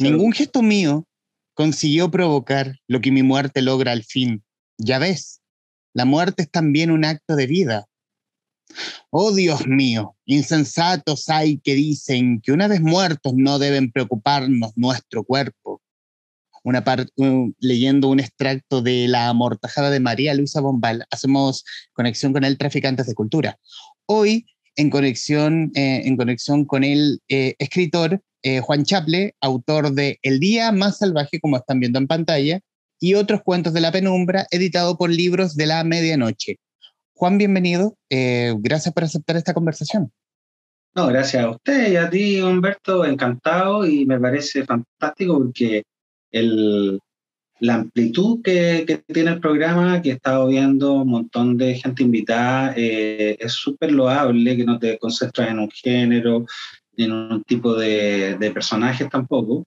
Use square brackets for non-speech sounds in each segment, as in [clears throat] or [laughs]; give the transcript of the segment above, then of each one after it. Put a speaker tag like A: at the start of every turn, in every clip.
A: Ningún gesto mío consiguió provocar lo que mi muerte logra al fin. Ya ves, la muerte es también un acto de vida. Oh Dios mío, insensatos hay que dicen que una vez muertos no deben preocuparnos nuestro cuerpo. Leyendo un extracto de La amortajada de María Luisa Bombal, hacemos conexión con el Traficantes de Cultura. Hoy, en conexión, eh, en conexión con el eh, escritor eh, Juan Chaple, autor de El Día Más Salvaje, como están viendo en pantalla, y otros cuentos de la penumbra, editado por Libros de la Medianoche. Juan, bienvenido. Gracias por aceptar esta conversación.
B: No, gracias a usted y a ti, Humberto. Encantado y me parece fantástico porque el, la amplitud que, tiene el programa, que he estado viendo un montón de gente invitada, eh, es súper loable que no te concentras en un género, en un tipo de, de personajes tampoco,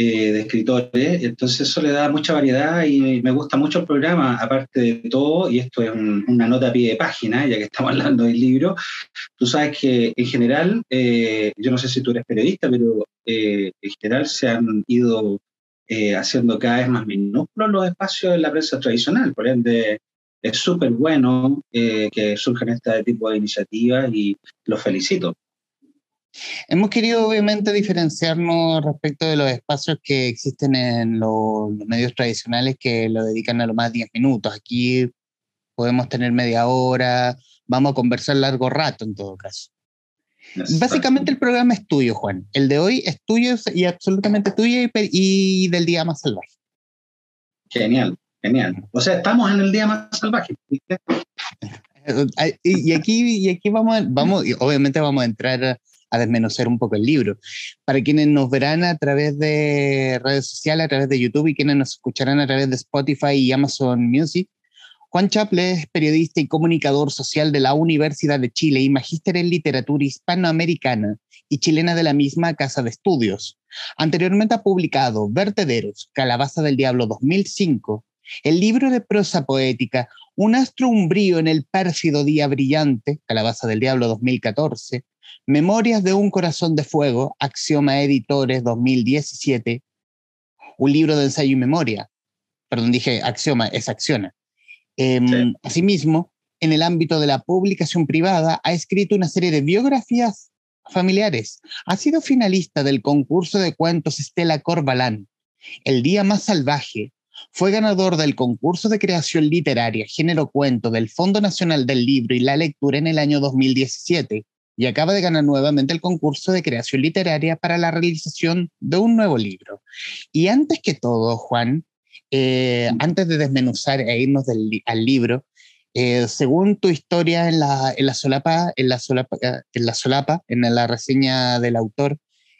B: eh, de escritores, entonces eso le da mucha variedad y me gusta mucho el programa, aparte de todo, y esto es una nota a pie de página, ya que estamos [laughs] hablando del libro, tú sabes que en general, eh, yo no sé si tú eres periodista, pero eh, en general se han ido haciendo cada vez más minúsculos los espacios en la prensa tradicional, por ende es súper bueno que surjan este tipo de iniciativas y los felicito.
A: Hemos querido obviamente diferenciarnos respecto de los espacios que existen en los, medios tradicionales que lo dedican a lo más 10 minutos. Aquí podemos tener media hora, vamos a conversar largo rato en todo caso. Básicamente el programa es tuyo, Juan. El de hoy es tuyo y absolutamente tuyo y, del día más salvaje.
B: Genial, genial. O sea, estamos en el día más salvaje.
A: Y aquí, y aquí vamos, vamos, obviamente vamos a entrar a desmenuzar un poco el libro. Para quienes nos verán a través de redes sociales, a través de YouTube y quienes nos escucharán a través de Spotify y Amazon Music, Juan Chaple es periodista y comunicador social de la Universidad de Chile y magíster en literatura hispanoamericana y chilena de la misma casa de estudios. Anteriormente ha publicado Vertederos, Calabaza del Diablo 2005, el libro de prosa poética Un astro umbrío en el pérfido día brillante, Calabaza del Diablo 2014, Memorias de un corazón de fuego, Axioma Editores 2017, un libro de ensayo y memoria. Perdón, dije Axioma, es Acciona. Em, asimismo, en el ámbito de la publicación privada, ha escrito una serie de biografías familiares. Ha sido finalista del concurso de cuentos Estela Corbalán, El Día Más Salvaje. Fue ganador del concurso de creación literaria Género Cuento del Fondo Nacional del Libro y la Lectura en el año 2017 y acaba de ganar nuevamente el concurso de creación literaria para la realización de un nuevo libro. Y antes que todo, Juan, eh, antes de desmenuzar e irnos al libro, eh, según tu historia en la, en la, solapa, en la solapa, en la solapa, en la reseña del autor,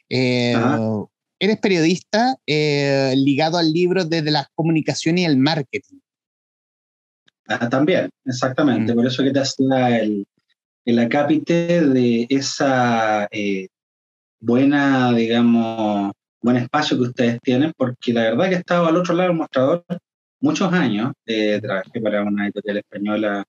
A: eh, eres periodista ligado al libro desde la comunicación y el marketing.
B: Ah, también, exactamente. Mm. Por eso que te hacía el, el acápite de esa eh, buena, digamos, buen espacio que ustedes tienen, porque la verdad que he estado al otro lado del mostrador muchos años, eh, trabajé para una editorial española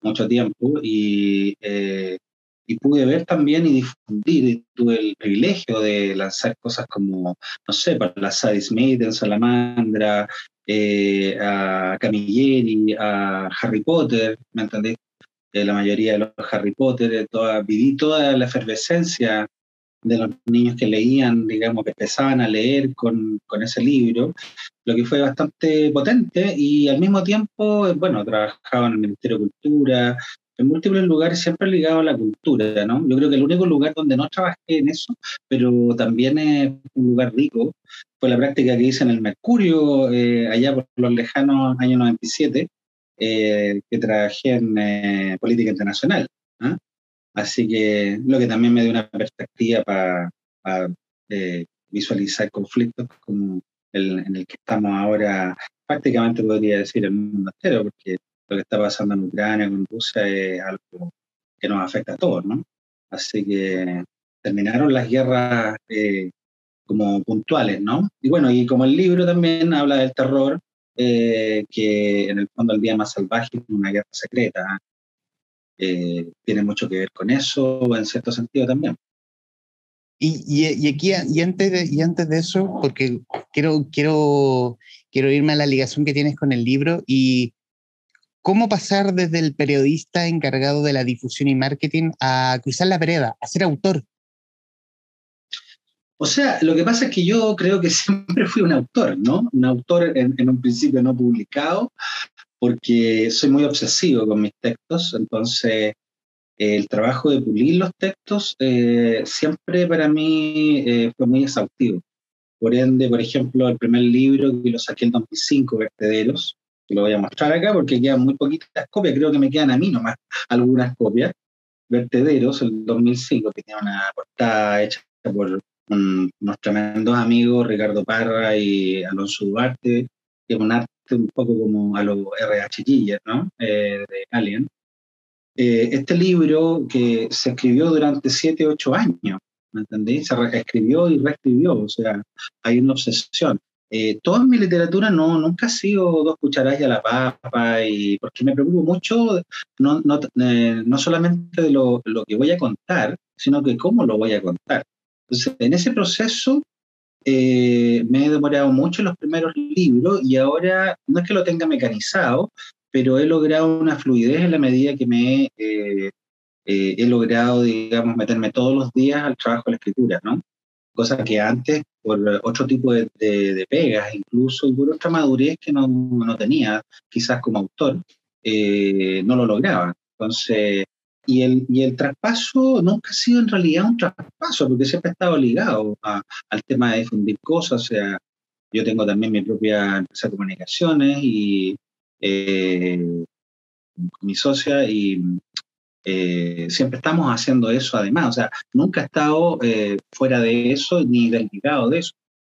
B: mucho tiempo y, eh, y pude ver también y difundir, y tuve el privilegio de lanzar cosas como, no sé, para la Sadie Maiden, Salamandra, a Camilleri, a Harry Potter, ¿me entendés? la mayoría de los Harry Potter, toda, viví toda la efervescencia de los niños que leían, digamos, que empezaban a leer con, con, ese libro, lo que fue bastante potente y al mismo tiempo, bueno, trabajaba en el Ministerio de Cultura, en múltiples lugares siempre ligado a la cultura, ¿no? Yo creo que el único lugar donde no trabajé en eso, pero también es un lugar rico, fue la práctica que hice en el Mercurio, eh, allá por los lejanos años 97, eh, que trabajé en eh, política internacional. ¿ah? Así que lo que también me dio una perspectiva para eh, visualizar conflictos como el en el que estamos ahora, prácticamente podría decir el mundo entero, porque lo que está pasando en Ucrania con Rusia es algo que nos afecta a todos, ¿no? Así que terminaron las guerras como puntuales, ¿no? Y bueno, y como el libro también habla del terror, eh, que en el fondo el día más salvaje es una guerra secreta. Eh, tiene mucho que ver con eso, en cierto sentido también.
A: Y, y, aquí, y antes, de, y antes de eso, porque quiero, quiero, quiero irme a la ligación que tienes con el libro y cómo pasar desde el periodista encargado de la difusión y marketing a cruzar la vereda, a ser autor.
B: O sea, lo que pasa es que yo creo que [laughs] siempre fui un autor, ¿no? Un autor en, en un principio no publicado, porque soy muy obsesivo con mis textos, entonces el trabajo de pulir los textos eh, siempre para mí eh, fue muy exhaustivo. Por ende, por ejemplo, el primer libro que lo saqué en 2005, Vertederos, que lo voy a mostrar acá porque quedan muy poquitas copias, creo que me quedan a mí nomás [laughs] algunas copias. Vertederos, el 2005, que tiene una portada hecha por unos tremendos amigos, Ricardo Parra y Alonso Duarte, que es un arte un poco como a los RH Giller, ¿no? Eh, de Alien. Eh, este libro que se escribió durante 7, 8 años, ¿me entendéis? Se escribió y reescribió, o sea, hay una obsesión. Eh, toda mi literatura no, nunca ha sido dos cucharadas a la papa, y porque me preocupo mucho no, no, eh, no solamente de lo, lo, que voy a contar, sino que cómo lo voy a contar. Entonces, en ese proceso me he demorado mucho en los primeros libros y ahora no es que lo tenga mecanizado, pero he logrado una fluidez en la medida que me eh, eh, he logrado, digamos, meterme todos los días al trabajo de la escritura, ¿no? Cosa que antes, por otro tipo de, de, pegas, incluso y por otra madurez que no, no tenía, quizás como autor, eh, no lo lograba. Entonces, y el, y el traspaso nunca ha sido en realidad un traspaso, porque siempre ha estado ligado a, al tema de difundir cosas, o sea, yo tengo también mi propia empresa de comunicaciones y eh, mi socia y eh, siempre estamos haciendo eso además, o sea, nunca he estado eh, fuera de eso ni desligado de eso.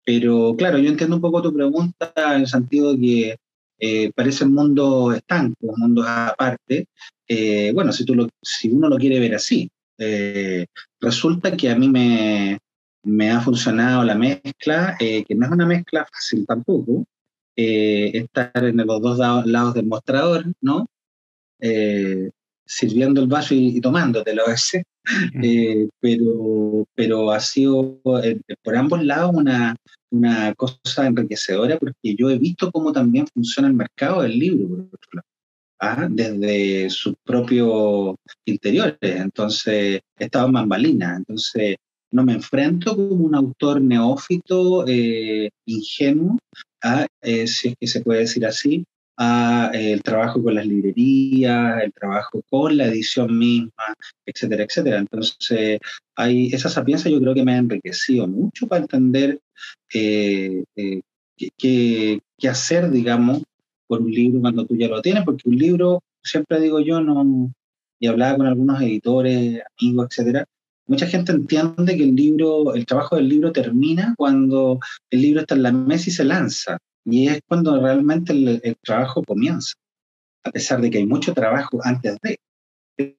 B: Pero claro, yo entiendo un poco tu pregunta en el sentido de que eh, parece un mundo estanco, un mundo aparte. Eh, bueno, si, tú lo, si uno lo quiere ver así, resulta que a mí me, me ha funcionado la mezcla, que no es una mezcla fácil tampoco, eh, estar en los dos lados del mostrador, ¿no? Eh, sirviendo el vaso y, tomándotelo a veces, eh, pero, pero ha sido por ambos lados una, una cosa enriquecedora porque yo he visto cómo también funciona el mercado del libro, por. ¿ah? desde sus propios interiores. Entonces, he estado en bambalinas. Entonces, no me enfrento como un autor neófito, ingenuo, a, eh, si es que se puede decir así, a eh, el trabajo con las librerías, el trabajo con la edición misma, etcétera, etcétera. Entonces, hay, esa sapiencia yo creo que me ha enriquecido mucho para entender eh, qué, qué hacer, digamos, por un libro cuando tú ya lo tienes, porque un libro, siempre digo yo, no, y hablaba con algunos editores, amigos, etcétera, mucha gente entiende que el libro, el trabajo del libro termina cuando el libro está en la mesa y se lanza. Y es cuando realmente el, trabajo comienza, a pesar de que hay mucho trabajo antes de.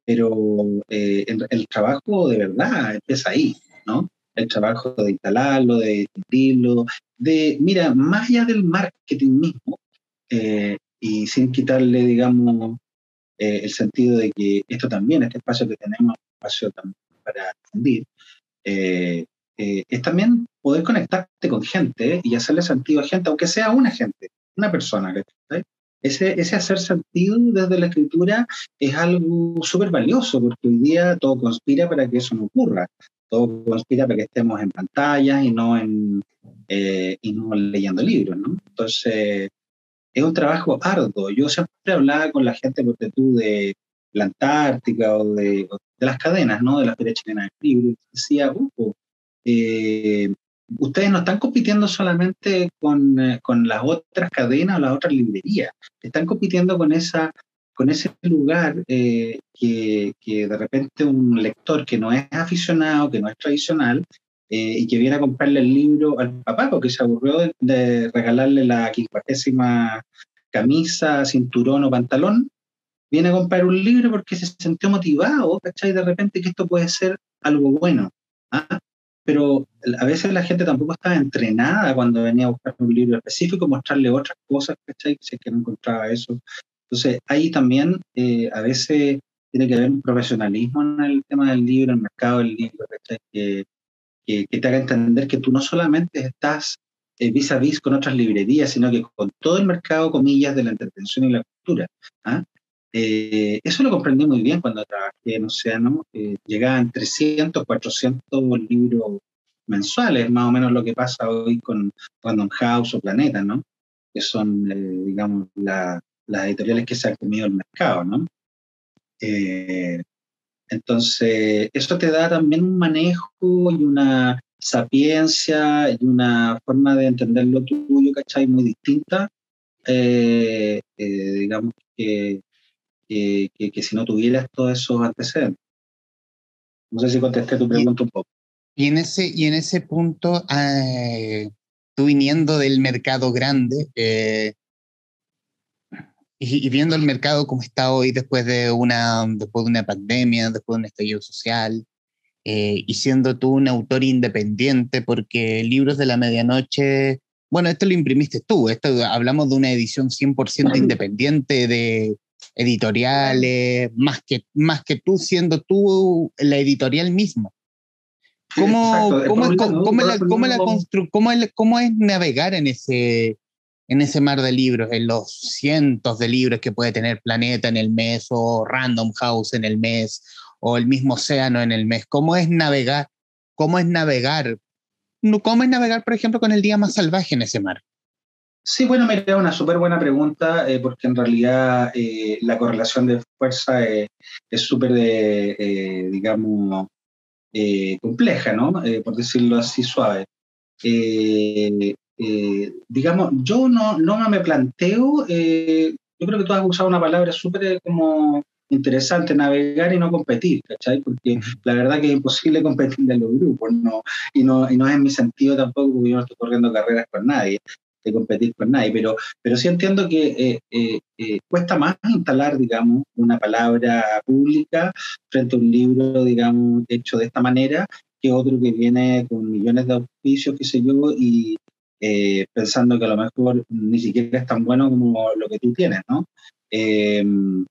B: Pero eh, el, trabajo de verdad empieza ahí, ¿no? El trabajo de instalarlo, de difundirlo, de, mira, más allá del marketing mismo, eh, y sin quitarle, digamos, eh, el sentido de que esto también, este espacio que tenemos, espacio también para difundir, eh, eh, es también poder conectarte con gente y hacerle sentido a gente, aunque sea una gente, una persona. Ese, ese hacer sentido desde la escritura es algo súper valioso, porque hoy día todo conspira para que eso no ocurra. Todo conspira para que estemos en pantallas y no, en, eh, y no leyendo libros. ¿no? Entonces, es un trabajo arduo. Yo siempre hablaba con la gente, porque tú, de la Antártica o de, de las cadenas, ¿no? De la Feria Chilena del Libro. Decía, uh, eh, ustedes no están compitiendo solamente con, eh, con, las otras cadenas o las otras librerías, están compitiendo con, esa, con ese lugar eh, que, de repente un lector que no es aficionado, que no es tradicional, y que viene a comprarle el libro al papá porque se aburrió de, de regalarle la quincuagésima camisa, cinturón o pantalón, viene a comprar un libro porque se sintió motivado, ¿cachai? De repente que esto puede ser algo bueno. ¿ah? Pero a veces la gente tampoco estaba entrenada cuando venía a buscar un libro específico, mostrarle otras cosas, ¿cachai? Si es que no encontraba eso. Entonces, ahí también eh, a veces tiene que haber un profesionalismo en el tema del libro, el mercado del libro. Que, te haga entender que tú no solamente estás eh, vis a vis con otras librerías, sino que con todo el mercado, comillas, de la entretención y la cultura. ¿ah? Eh, eso lo comprendí muy bien cuando trabajé en Océano. llegaban 300, 400 libros mensuales, más o menos lo que pasa hoy con Random House o Planeta, ¿no? Que son, eh, digamos, las editoriales que se ha comido el mercado, ¿no? Eh, entonces, eso te da también un manejo y una sapiencia y una forma de entender lo tuyo, ¿cachai? Muy distinta, digamos, que, que, si no tuvieras todos esos antecedentes. No sé si contesté tu pregunta un poco.
A: Y en ese, y en ese punto, eh, tú viniendo del mercado grande eh, y, viendo el mercado como está hoy después de una, después de una pandemia, después de un estallido social, eh, y siendo tú un autor independiente, porque Libros de la Medianoche, bueno, esto lo imprimiste tú, esto hablamos de una edición 100% independiente de, editoriales, más que, más que tú siendo tú la editorial misma. ¿Cómo, cómo, cómo, es navegar en ese, en ese mar de libros, en los cientos de libros que puede tener Planeta en el mes o Random House en el mes o el mismo océano en el mes? ¿Cómo es navegar? ¿Cómo es navegar? ¿Cómo es navegar, por ejemplo, con el día más salvaje en ese mar?
B: Sí, bueno, me da una súper buena pregunta, eh, porque en realidad eh, la correlación de fuerza es súper, eh, digamos, compleja, ¿no? por decirlo así suave. Digamos, yo no, no me planteo, yo creo que tú has usado una palabra súper como interesante, navegar y no competir, ¿cachai? Porque la verdad que es imposible [laughs] competir en los grupos, ¿no? Y, no, y no es en mi sentido tampoco, porque yo no estoy corriendo carreras con nadie de competir con nadie, pero, pero sí entiendo que eh, eh, eh, cuesta más instalar, digamos, una palabra pública frente a un libro, digamos, hecho de esta manera, que otro que viene con millones de auspicios, qué sé yo, y pensando que a lo mejor ni siquiera es tan bueno como lo que tú tienes, ¿no? Em,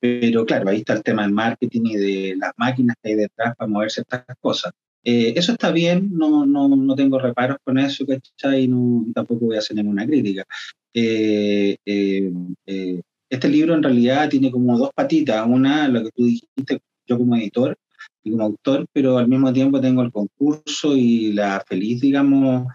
B: pero claro, ahí está el tema del marketing y de las máquinas que hay detrás para mover ciertas cosas. Eh, eso está bien, no, no, no, tengo reparos con eso, ¿cachai? No, tampoco voy a hacer ninguna crítica. Eh, eh, este libro en realidad tiene como dos patitas, una, lo que tú dijiste, yo como editor y como autor, pero al mismo tiempo tengo el concurso y la feliz, digamos,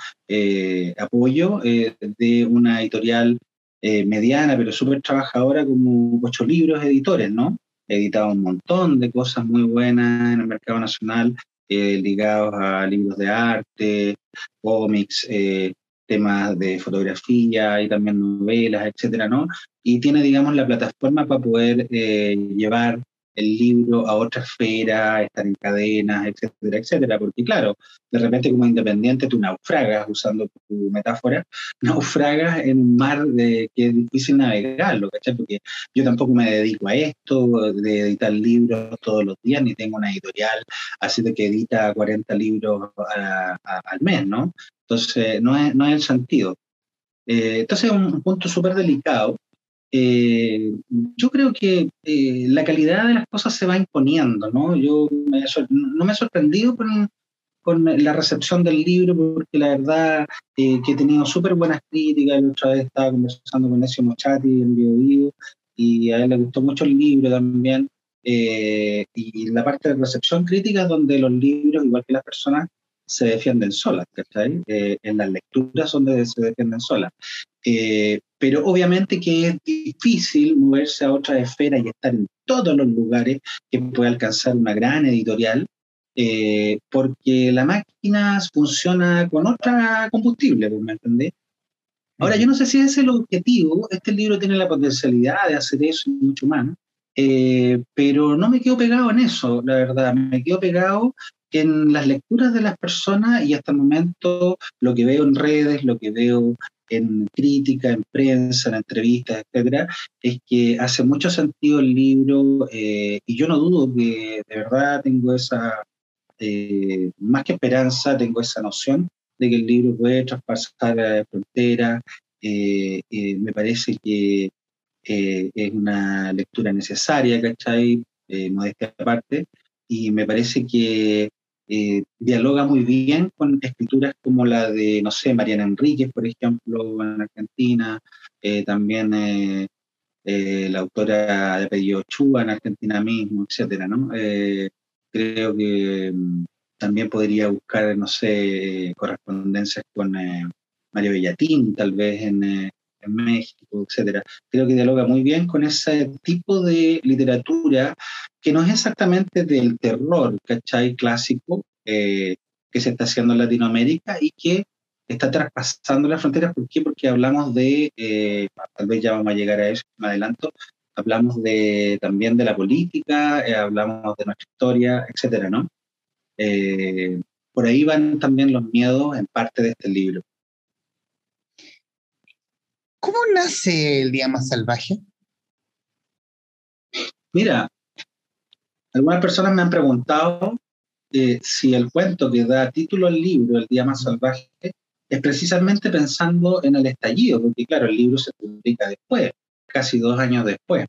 B: apoyo de una editorial mediana, pero súper trabajadora, como ocho libros editores, ¿no? He editado un montón de cosas muy buenas en el mercado nacional eh, ligados a libros de arte, cómics, eh, temas de fotografía y también novelas, etcétera, ¿no? Y tiene, digamos, la plataforma para poder eh, llevar el libro a otra esfera, estar en cadenas, etcétera, etcétera. Porque claro, de repente como independiente tú naufragas, usando tu metáfora, [laughs] naufragas en un mar de, que es difícil navegarlo, ¿cachai? Porque yo tampoco me dedico a esto, de editar libros todos los días, ni tengo una editorial así de que edita 40 libros al mes, ¿no? Entonces, no es, no es el sentido. Eh, entonces es un punto súper delicado eh, yo creo que eh, la calidad de las cosas se va imponiendo, ¿no? Yo no me he sorprendido con, con, la recepción del libro, porque la verdad eh, que he tenido súper buenas críticas. La otra vez estaba conversando con Ezio Mochati en Bio, Bio y a él le gustó mucho el libro también. y la parte de recepción crítica, donde los libros, igual que las personas, se defienden solas, ¿cachai? en las lecturas donde se defienden solas. Eh, pero obviamente que es difícil moverse a otra esfera y estar en todos los lugares que puede alcanzar una gran editorial, eh, porque la máquina funciona con otra combustible, ¿me entendés? Ahora, yo no sé si ese es el objetivo, este libro tiene la potencialidad de hacer eso y mucho más, eh, pero no me quedo pegado en eso, la verdad, me quedo pegado en las lecturas de las personas y hasta el momento lo que veo en redes, lo que veo en crítica, en prensa, en entrevistas, etcétera, es que hace mucho sentido el libro eh, y yo no dudo que de verdad tengo esa, eh, más que esperanza, tengo esa noción de que el libro puede traspasar la frontera. Eh, me parece que es una lectura necesaria, ¿cachai? modestia aparte, y me parece que dialoga muy bien con escrituras como la de, no sé, Mariana Enríquez, por ejemplo, en Argentina, también la autora de Apellido Chua en Argentina mismo, etcétera, ¿no? creo que mm, también podría buscar, no sé, correspondencias con Mario Bellatín, tal vez en, en México, etcétera. Creo que dialoga muy bien con ese tipo de literatura que no es exactamente del terror, ¿cachai? Clásico eh, que se está haciendo en Latinoamérica y que está traspasando las fronteras. ¿Por qué? Porque hablamos de, eh, tal vez ya vamos a llegar a eso, me adelanto, hablamos de, también de la política, eh, hablamos de nuestra historia, etcétera, ¿no? por ahí van también los miedos en parte de este libro.
A: ¿Cómo nace el Día Más Salvaje?
B: Mira, algunas personas me han preguntado eh, si el cuento que da título al libro, El Día Más Salvaje, es precisamente pensando en el estallido, porque claro, el libro se publica después, casi dos años después.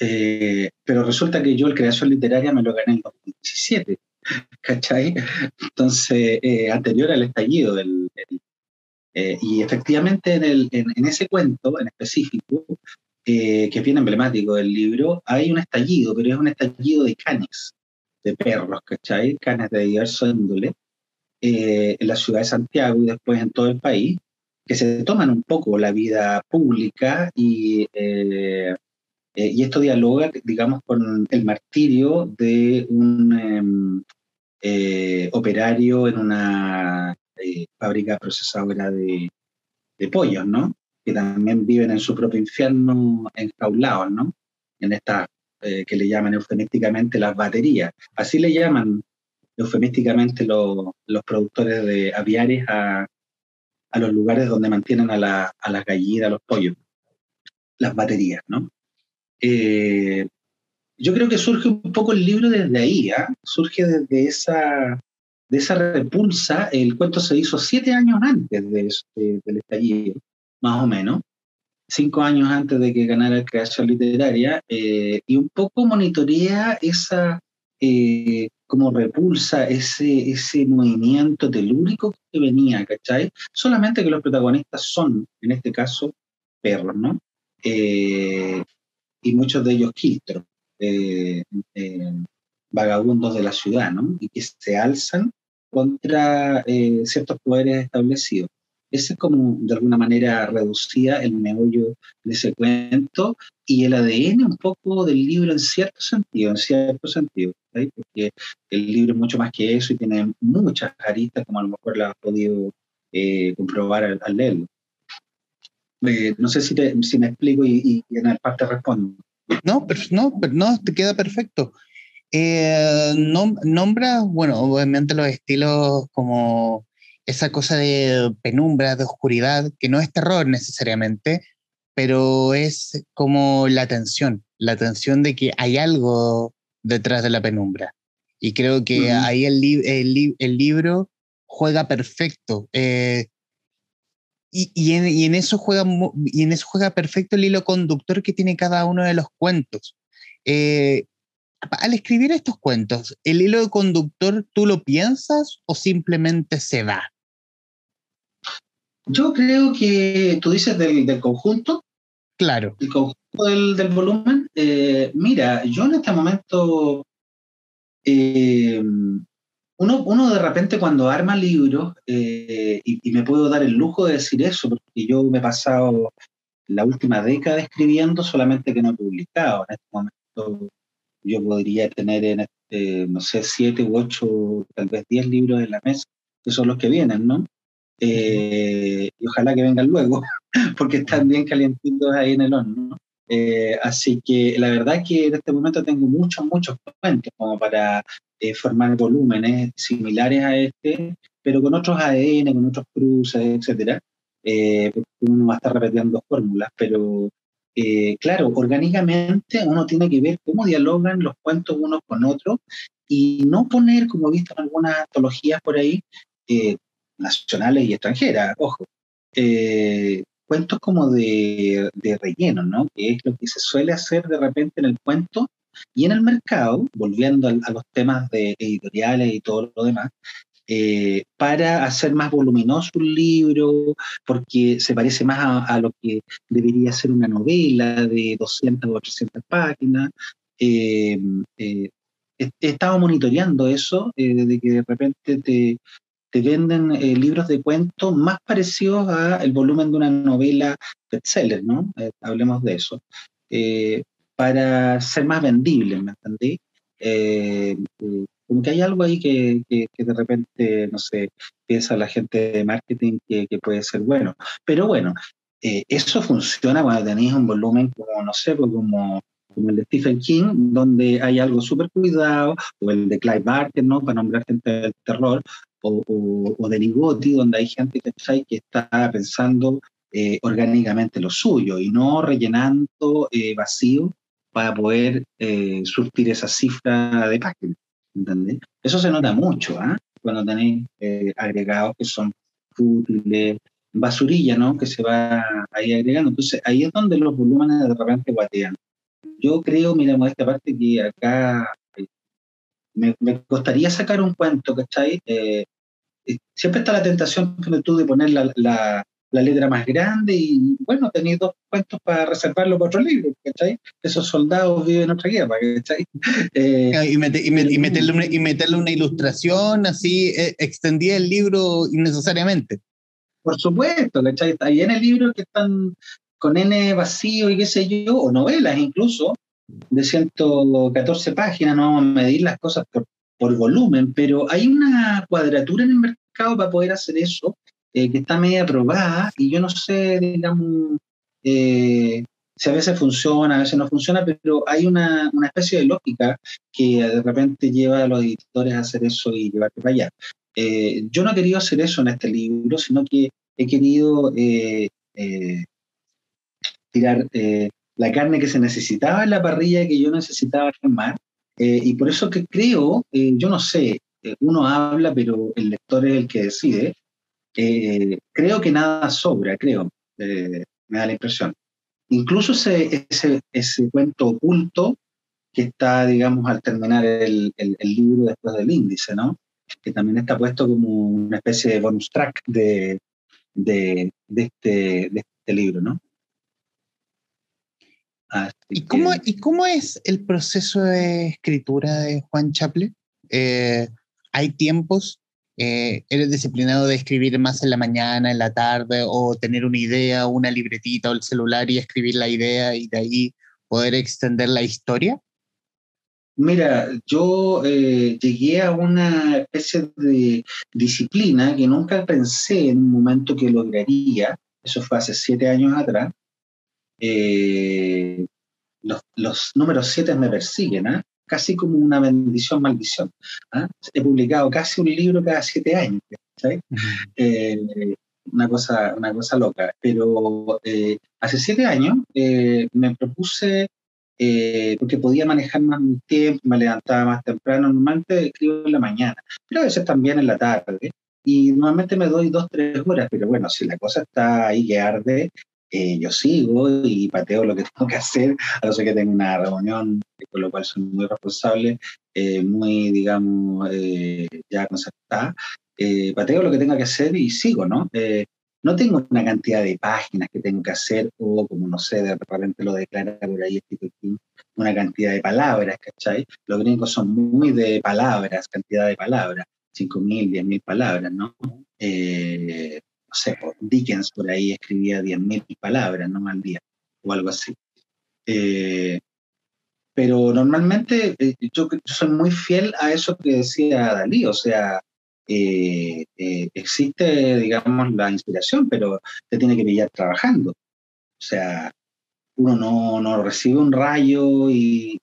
B: Eh, pero resulta que yo el creación literaria me lo gané en 2017, [laughs] ¿cachai? Entonces, eh, anterior al estallido del, eh, y efectivamente en, el, en, ese cuento en específico, eh, que es bien emblemático del libro, hay un estallido, pero es un estallido de canes, de perros, ¿cachai? Canes de diverso índole, eh, en la ciudad de Santiago y después en todo el país, que se toman un poco la vida pública y, y esto dialoga, digamos, con el martirio de un em, operario en una fábrica procesadora de, de, pollos, ¿no? Que también viven en su propio infierno enjaulados, ¿no? En estas eh, que le llaman eufemísticamente las baterías. Así le llaman eufemísticamente los productores de aviares a, a, los lugares donde mantienen a, la, a las gallinas, a los pollos, las baterías, ¿no? Eh, yo creo que surge un poco el libro desde ahí, ¿eh? surge desde esa de esa repulsa, el cuento se hizo siete años antes de, del estallido, más o menos, cinco años antes de que ganara la creación literaria, eh, y un poco monitorea esa eh, como repulsa, ese, ese movimiento telúrico que venía, ¿cachai? Solamente que los protagonistas son, en este caso, perros, ¿no? Eh, y muchos de ellos quiltros, vagabundos de la ciudad, ¿no? Y que se alzan contra eh, ciertos poderes establecidos. Ese es como de alguna manera reducía el meollo de ese cuento y el ADN un poco del libro en cierto sentido, en cierto sentido, porque el libro es mucho más que eso y tiene muchas aristas como a lo mejor la has podido eh, comprobar al, leerlo. Eh, no sé si, si me explico y, y, en el parte respondo.
A: No, pero no, pero no, te queda perfecto. Eh, nombra, bueno, obviamente los estilos como esa cosa de penumbra, de oscuridad, que no es terror necesariamente, pero es como la tensión, la tensión de que hay algo detrás de la penumbra. Y creo que ahí el, el, libro juega perfecto. Eh, y, y, en, y, en, eso juega, y en eso juega perfecto el hilo conductor que tiene cada uno de los cuentos. Eh, al escribir estos cuentos, ¿el hilo de conductor tú lo piensas o simplemente se va?
B: Yo creo que tú dices del, conjunto.
A: Claro.
B: El conjunto del, volumen. Eh, mira, yo en este momento, eh, uno, uno, de repente cuando arma libros, eh, y, y, me puedo dar el lujo de decir eso, porque yo me he pasado la última década escribiendo, solamente que no he publicado. En este momento yo podría tener, en este, no sé, siete u ocho, tal vez diez libros en la mesa, que son los que vienen, ¿no? Eh, y ojalá que vengan luego, [laughs] porque están bien calientitos ahí en el horno. Eh, así que la verdad que en este momento tengo muchos, muchos cuentos como para eh, formar volúmenes similares a este, pero con otros ADN, con otros cruces, etcétera. porque uno va a estar repitiendo fórmulas, pero eh, claro, orgánicamente uno tiene que ver cómo dialogan los cuentos unos con otros y no poner, como he visto en algunas antologías por ahí, eh, nacionales y extranjeras, ojo, eh, cuentos como de, relleno, ¿no? Que es lo que se suele hacer de repente en el cuento, Y en el mercado, volviendo a, los temas de editoriales y todo lo demás, eh, para hacer más voluminoso un libro, porque se parece más a, lo que debería ser una novela de 200 o 800 páginas. Eh, eh, he, estado monitoreando eso, de que de repente te, te venden libros de cuentos más parecidos al volumen de una novela bestseller, ¿no? hablemos de eso. para ser más vendible, ¿me entendí? Como que hay algo ahí que, de repente, no sé, piensa la gente de marketing que, puede ser bueno. Pero bueno, eh, eso funciona cuando tenéis un volumen como, no sé, pues como, como el de Stephen King, donde hay algo súper cuidado, o el de Clive Barker, ¿no? Para nombrar gente del terror, o, o, de Ligotti, donde hay gente que está pensando eh, orgánicamente lo suyo y no rellenando eh, vacío para poder surtir esa cifra de páginas. Eso se nota mucho, ¿ah? Cuando tenéis eh, agregados que son útiles, basurilla, ¿no? Que se va ahí agregando. Entonces, ahí es donde los volúmenes de repente guatean. Yo creo, mira, esta parte que acá eh, me, me, costaría sacar un cuento, ¿cachai? Eh, eh siempre está la tentación tú de poner la, la letra más grande y bueno, tenéis dos cuentos para reservarlo para otro libro, ¿cachai? Esos soldados viven en otra guerra, ¿cachai? [laughs]
A: Eh, y, meterle una, y, meterle una, ilustración así, eh, extendía el libro innecesariamente.
B: Por supuesto, ¿cachai? Ahí en el libro que están con N vacío y qué sé yo, o novelas incluso, de 114 páginas, no vamos a medir las cosas por, por volumen, pero hay una cuadratura en el mercado para poder hacer eso eh, que está media probada y yo no sé, digamos, eh, si a veces funciona, a veces no funciona, pero hay una, una, especie de lógica que de repente lleva a los editores a hacer eso y llevarte para allá. Eh, yo no he querido hacer eso en este libro, sino que he querido tirar la carne que se necesitaba en la parrilla que yo necesitaba quemar. y por eso que creo, yo no sé, uno habla, pero el lector es el que decide. Eh, creo que nada sobra, creo, eh, me da la impresión. Incluso ese, ese, ese, cuento oculto que está, digamos, al terminar el, el, libro después del índice, ¿no? Que también está puesto como una especie de bonus track de, de, de este, de este libro, ¿no?
A: ¿Y cómo, ¿Y cómo es el proceso de escritura de Juan Chaple? Eh, ¿Hay tiempos eh, ¿Eres disciplinado de escribir más en la mañana, en la tarde, o tener una idea, una libretita o el celular y escribir la idea y de ahí poder extender la historia?
B: Mira, yo eh, llegué a una especie de disciplina que nunca pensé en un momento que lograría. Eso fue hace siete años atrás. Eh, los, los, números siete me persiguen, ¿ah? Casi como una bendición, maldición. ¿ah? He publicado casi un libro cada siete años, eh, una, cosa, una cosa loca. Pero eh, hace siete años eh, me propuse, porque podía manejar más mi tiempo, me levantaba más temprano, normalmente escribo en la mañana, pero a veces también en la tarde. Y normalmente me doy dos, tres horas, pero bueno, si la cosa está ahí que arde, eh, yo sigo y pateo lo que [laughs] tengo que hacer, a no ser que tenga una reunión, con lo cual soy muy responsable, eh, muy, digamos, eh, ya concertada. pateo lo que tenga que hacer y sigo, ¿no? no tengo una cantidad de páginas que tengo que hacer o, como no sé, de repente lo declara por ahí una cantidad de palabras, ¿cachai? Los gringos son muy de palabras, cantidad de palabras, 5.000, 10.000 palabras, ¿no? Eh, no sé, Dickens por ahí escribía 10.000 palabras, ¿no? Al día, o algo así. Eh, pero normalmente eh, yo, soy muy fiel a eso que decía Dalí, o sea, eh, existe, digamos, la inspiración, pero te tiene que pillar trabajando. O sea, uno no, no recibe un rayo y,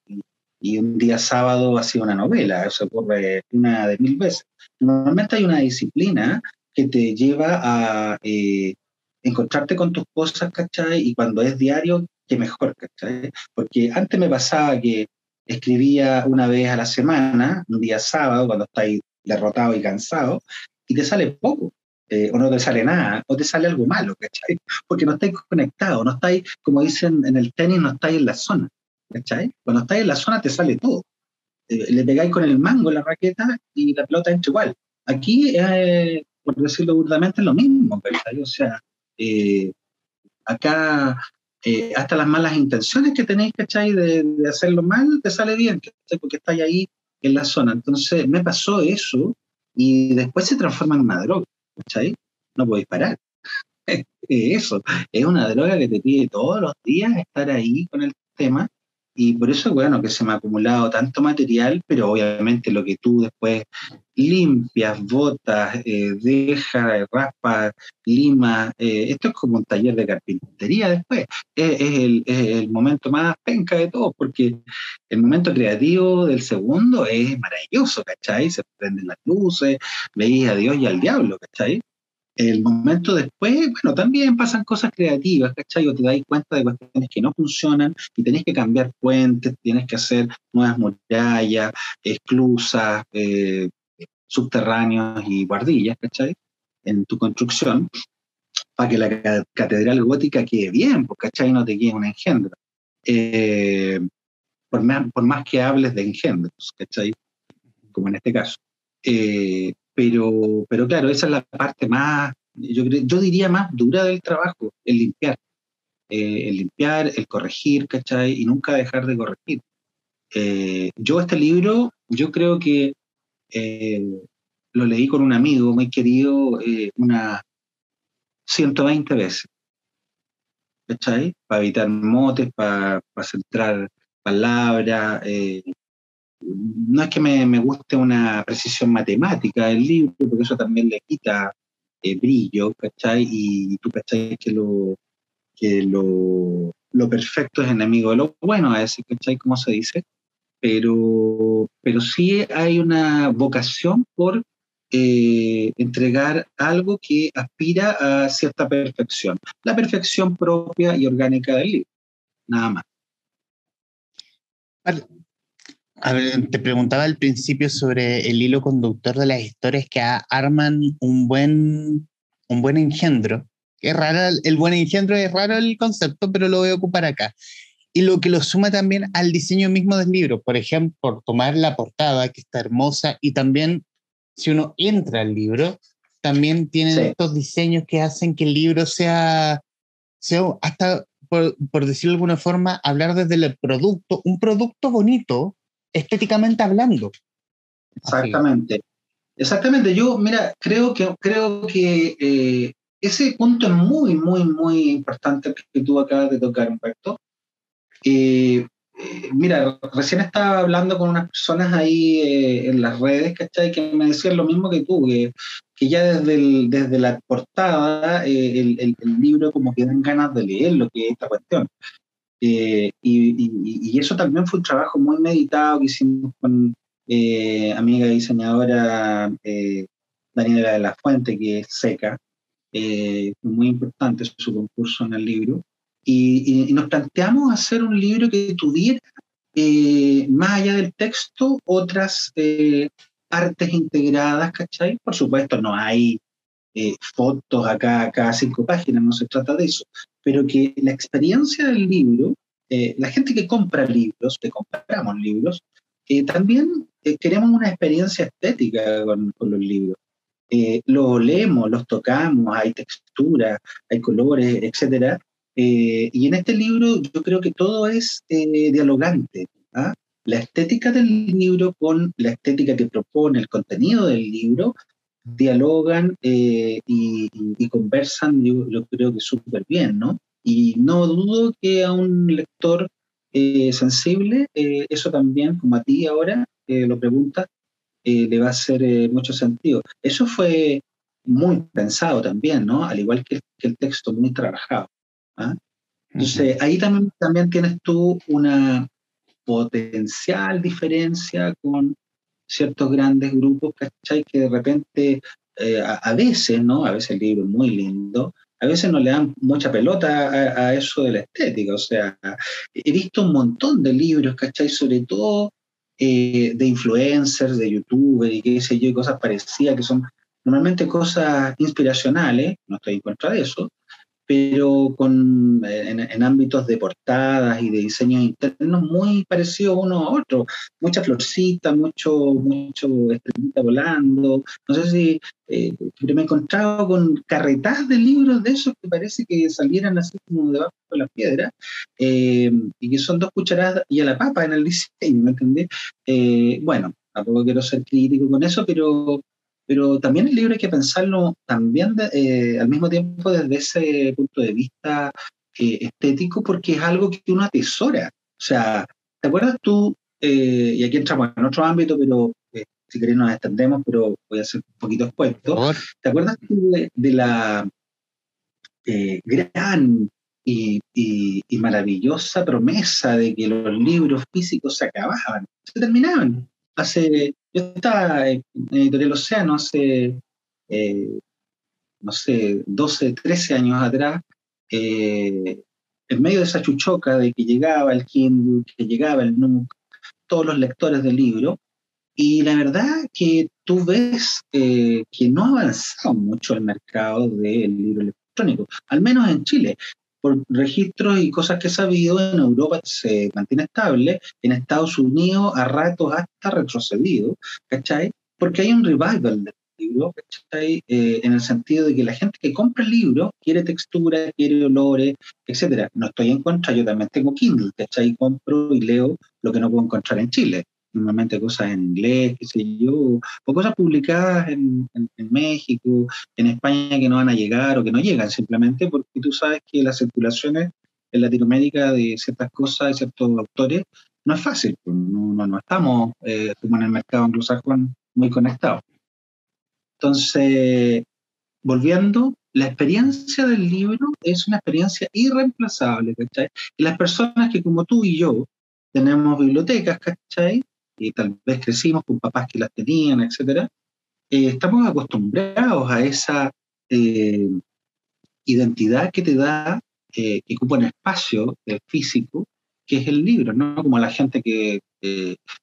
B: y, un día sábado hace una novela, eso ocurre una de mil veces. Normalmente hay una disciplina que te lleva a eh, encontrarte con tus cosas, ¿cachai? Y cuando es diario, que mejor, ¿cachai? Porque antes me pasaba que escribía una vez a la semana, un día sábado, cuando estáis derrotado y cansado, y te sale poco. Eh, o no te sale nada, o te sale algo malo, ¿cachai? Porque no estáis conectados, no estáis, como dicen en el tenis, no estáis en la zona. ¿cachai? Cuando estás en la zona te sale todo. Eh, le pegáis con el mango la raqueta y la pelota entra igual. Aquí, por decirlo burdamente, es lo mismo. O sea, eh, acá hasta las malas intenciones que tenéis, ¿cachai? De, de, hacerlo mal, te sale bien, ¿cachai? Porque estáis ahí en la zona. Entonces, me pasó eso y después se transforma en una droga, ¿cachai? No podéis parar. [laughs] eso, es una droga que te pide todos los días estar ahí con el tema y por eso, bueno, que se me ha acumulado tanto material, pero obviamente lo que tú después limpias, botas, eh, dejas, raspas, lima, eh, esto es como un taller de carpintería después. Es, el, es, el, momento más penca de todo, porque el momento creativo del segundo es maravilloso, ¿cachai? Se prenden las luces, veis a Dios y al diablo, ¿cachai? El momento después, bueno, también pasan cosas creativas, ¿cachai? O te dais cuenta de cuestiones que no funcionan y tenés que cambiar puentes, tienes que hacer nuevas murallas, esclusas, eh, subterráneos y guardillas, ¿cachai? En tu construcción, para que la catedral gótica quede bien, porque, ¿cachai? No te quede un engendro. Eh, por, más, por más que hables de engendros, ¿cachai? Como en este caso. Eh, pero, pero claro, esa es la parte más, yo, yo diría más dura del trabajo, el limpiar. Eh, el limpiar, el corregir, ¿cachai? Y nunca dejar de corregir. Eh, yo este libro, yo creo que eh, lo leí con un amigo muy querido unas 120 veces. ¿Cachai? Para evitar motes, para, centrar palabras, no es que me, guste una precisión matemática del libro, porque eso también le quita eh, brillo, ¿cachai? Y tú, ¿cachai? Que lo, perfecto es enemigo de lo bueno, a ¿cachai? Como se dice. Pero, sí hay una vocación por eh, entregar algo que aspira a cierta perfección, la perfección propia y orgánica del libro, nada más.
A: A ver, te preguntaba al principio sobre el hilo conductor de las historias que arman un buen, un buen engendro. Es raro, el buen engendro es raro el concepto, pero lo voy a ocupar acá. Y lo que lo suma también al diseño mismo del libro. Por ejemplo, por tomar la portada, que está hermosa, y también si uno entra al libro, también tienen estos diseños que hacen que el libro sea, sea hasta, por, por decirlo de alguna forma, hablar desde el producto, un producto bonito, estéticamente hablando.
B: Exactamente. Exactamente. Yo, mira, creo que, creo que eh, ese punto es muy, muy, muy importante que tú acabas de tocar, Humberto. Eh, eh, mira, recién estaba hablando con unas personas ahí en las redes, ¿cachai? Que me decían lo mismo que tú, que, que ya desde, desde la portada el, el, el, libro como que dan ganas de leer lo que es esta cuestión. Eh, y, eso también fue un trabajo muy meditado que hicimos con eh, amiga diseñadora eh, Daniela de la Fuente, que es seca, muy importante su concurso en el libro. Y, nos planteamos hacer un libro que tuviera, más allá del texto, otras artes integradas, ¿cachai? Por supuesto, no hay fotos acá, cada cinco páginas, no se trata de eso, pero que la experiencia del libro, eh, la gente que compra libros, que compramos libros, eh, también eh, queremos una experiencia estética con, los libros. los leemos, los tocamos, hay textura, hay colores, etc. y en este libro yo creo que todo es dialogante. ¿ah? La estética del libro con la estética que propone el contenido del libro dialogan eh, y, conversan, yo, creo que súper bien, ¿no? Y no dudo que a un lector eh, sensible, eh, eso también, como a ti ahora lo preguntas, le va a hacer mucho sentido. Eso fue muy pensado también, ¿no? Al igual que, el texto, muy trabajado. ¿ah? Entonces, ahí también, también tienes tú una potencial diferencia con ciertos grandes grupos, ¿cachai? Que de repente, eh, a, veces, ¿no? A veces el libro es muy lindo, a veces no le dan mucha pelota a, eso de la estética. O sea, he visto un montón de libros, ¿cachai? Sobre todo eh, de influencers, de youtubers y qué sé yo, y cosas parecidas que son normalmente cosas inspiracionales, no estoy en contra de eso, pero con, en, ámbitos de portadas y de diseños internos muy parecidos uno a otro. Mucha florcita, mucho, mucho estrellita volando. No sé si eh, me he encontrado con carretas de libros de esos que parece que salieran así como debajo de las piedras, eh, y que son dos cucharadas y a la papa en el [laughs] diseño, ¿me entendés? Eh, bueno, tampoco quiero ser crítico con eso, pero pero también el libro hay que pensarlo también eh, al mismo tiempo desde ese punto de vista eh, estético, porque es algo que uno atesora. O sea, ¿te acuerdas tú? Eh, y aquí entramos en otro ámbito, pero si querés nos extendemos, pero voy a hacer un poquito expuesto. ¿Te acuerdas de, de la gran y, y, maravillosa promesa de que los libros físicos se acababan, se terminaban? Hace yo estaba en Editorial Océano hace, eh, no sé, 12, 13 años atrás, eh, en medio de esa chuchoca de que llegaba el Kindle, que llegaba el NUC, todos los lectores del libro, y la verdad que tú ves eh, que no ha avanzado mucho el mercado del libro electrónico, al menos en Chile por registros y cosas que he sabido, en Europa se mantiene estable, en Estados Unidos a ratos hasta retrocedido, ¿cachai? Porque hay un revival del libro, ¿cachai? Eh, en el sentido de que la gente que compra el libro quiere textura, quiere olores, etcétera. No estoy en contra, yo también tengo Kindle, ¿cachai? Compro y leo lo que no puedo encontrar en Chile normalmente cosas en inglés, qué sé yo, o cosas publicadas en, México, en España que no van a llegar o que no llegan simplemente porque tú sabes que las circulaciones en Latinoamérica de ciertas cosas, de ciertos autores, no es fácil, pues, no, no, estamos eh, como en el mercado anglosajón muy conectados. Entonces, volviendo, la experiencia del libro es una experiencia irreemplazable, ¿cachai? Y las personas que como tú y yo tenemos bibliotecas, ¿cachai? Y tal vez crecimos con papás que las tenían, etcétera, eh, estamos acostumbrados a esa eh, identidad que te da, eh, que ocupa un espacio físico, que es el libro, ¿no? Como la gente que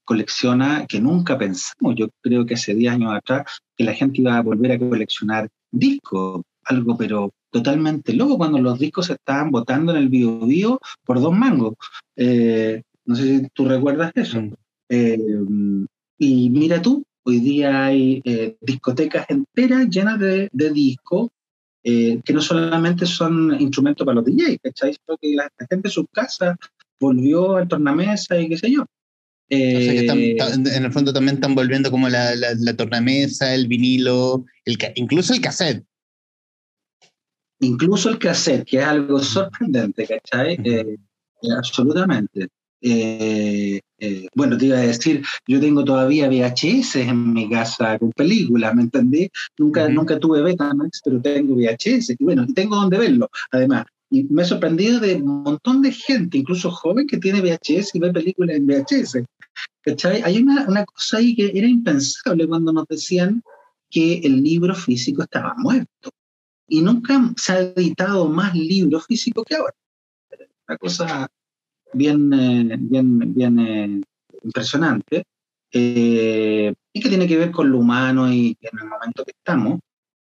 B: colecciona, que nunca pensamos, yo creo que hace 10 años atrás, que la gente iba a volver a coleccionar discos, algo pero totalmente loco cuando los discos se estaban botando en el bio, bio por dos mangos. no sé si tú recuerdas eso. Mm. Eh, y mira tú, hoy día hay eh, discotecas enteras llenas de, discos eh, que no solamente son instrumentos para los DJs, ¿cachai? Sino que la, gente en sus casas volvió al tornamesa y qué sé yo.
A: en el fondo también están volviendo como la, la, tornamesa, el vinilo, el, incluso el cassette.
B: Incluso el cassette, que es algo sorprendente, ¿cachai? absolutamente. Eh, eh, bueno, te iba a decir, yo tengo todavía VHS en mi casa con películas, ¿me entendí? Nunca, nunca tuve Betamax, pero tengo VHS, y bueno, tengo donde verlo, además. Y me he sorprendido de un montón de gente, incluso joven, que tiene VHS y ve películas en VHS. ¿Cachai? Hay una, una cosa ahí que era impensable cuando nos decían que el libro físico estaba muerto. Y nunca se ha editado más libro físico que ahora. Una cosa bien, eh, bien, bien eh, impresionante, eh, y que tiene que ver con lo humano y en el momento que estamos,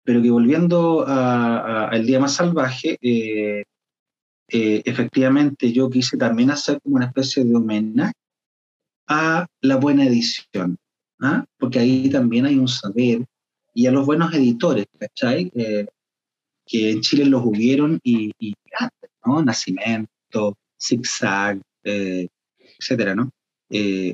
B: pero que volviendo al Día Más Salvaje, efectivamente yo quise también hacer como una especie de homenaje a la buena edición, ¿ah? porque ahí también hay un saber, y a los buenos editores, ¿cachai? que en Chile los hubieron y, y ¿no? Nacimiento, zigzag, eh, etcétera, ¿no? Eh,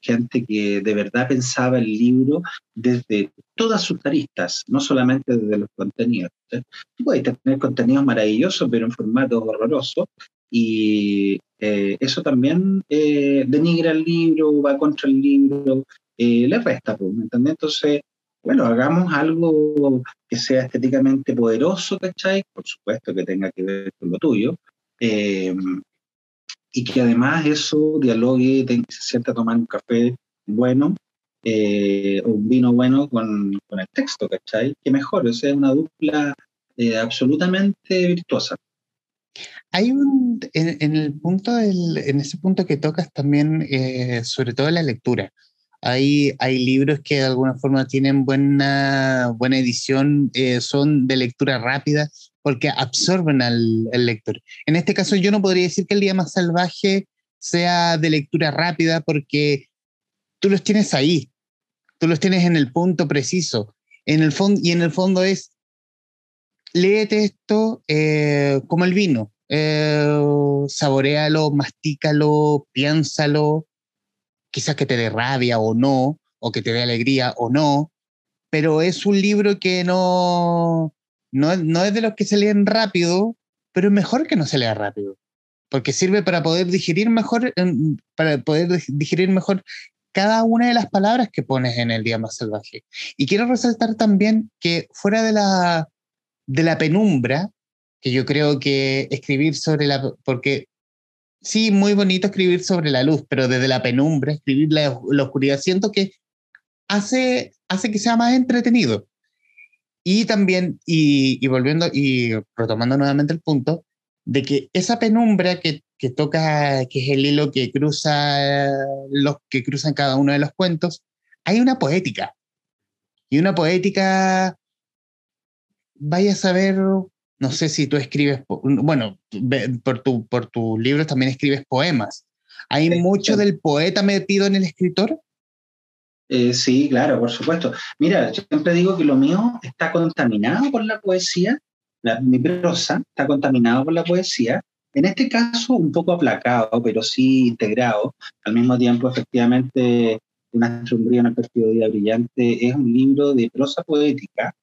B: gente que de verdad pensaba el libro desde todas sus aristas, no solamente desde los contenidos. ¿sí? Puedes tener contenidos maravillosos, pero en formato horroroso, y eh, eso también denigra el libro, va contra el libro, le resta, pues, ¿me entiendes? Entonces, bueno, hagamos algo que sea estéticamente poderoso, ¿cachai? Por supuesto que tenga que ver con lo tuyo, eh, y que además eso dialogue, se sienta a tomar un café bueno eh, o un vino bueno con, con, el texto, ¿cachai? Que mejor, o sea, es una dupla eh, absolutamente virtuosa.
A: Hay un, en, el punto del, en ese punto que tocas también, sobre todo la lectura. Hay, hay libros que de alguna forma tienen buena, buena edición, son de lectura rápida, porque absorben al, lector. En este caso yo no podría decir que el día más salvaje sea de lectura rápida porque tú los tienes ahí, tú los tienes en el punto preciso. En el fondo, y en el fondo es, léete esto eh, como el vino, eh, saborealo, mastícalo, piénsalo, quizás que te dé rabia o no, o que te dé alegría o no, pero es un libro que no, no, no es de los que se leen rápido, pero es mejor que no se lea rápido, porque sirve para poder digerir mejor, para poder digerir mejor cada una de las palabras que pones en el día más salvaje. Y quiero resaltar también que fuera de la, de la penumbra, que yo creo que escribir sobre la, porque sí, muy bonito escribir sobre la luz, pero desde la penumbra, escribir la, oscuridad, siento que hace, hace que sea más entretenido. Y también, y, volviendo y retomando nuevamente el punto, de que esa penumbra que, que, toca, que es el hilo que cruza los que cruzan cada uno de los cuentos, hay una poética. Y una poética, vaya a saber no sé si tú escribes, bueno, por, tu, por tus libros también escribes poemas. ¿Hay mucho del poeta metido en el escritor?
B: Eh, sí, claro, por supuesto. Mira, yo siempre digo que lo mío está contaminado por la poesía, mi prosa está contaminado por la poesía, en este caso un poco aplacado, pero sí integrado. Al mismo tiempo, efectivamente, Una sombría, una día brillante es un libro de prosa poética,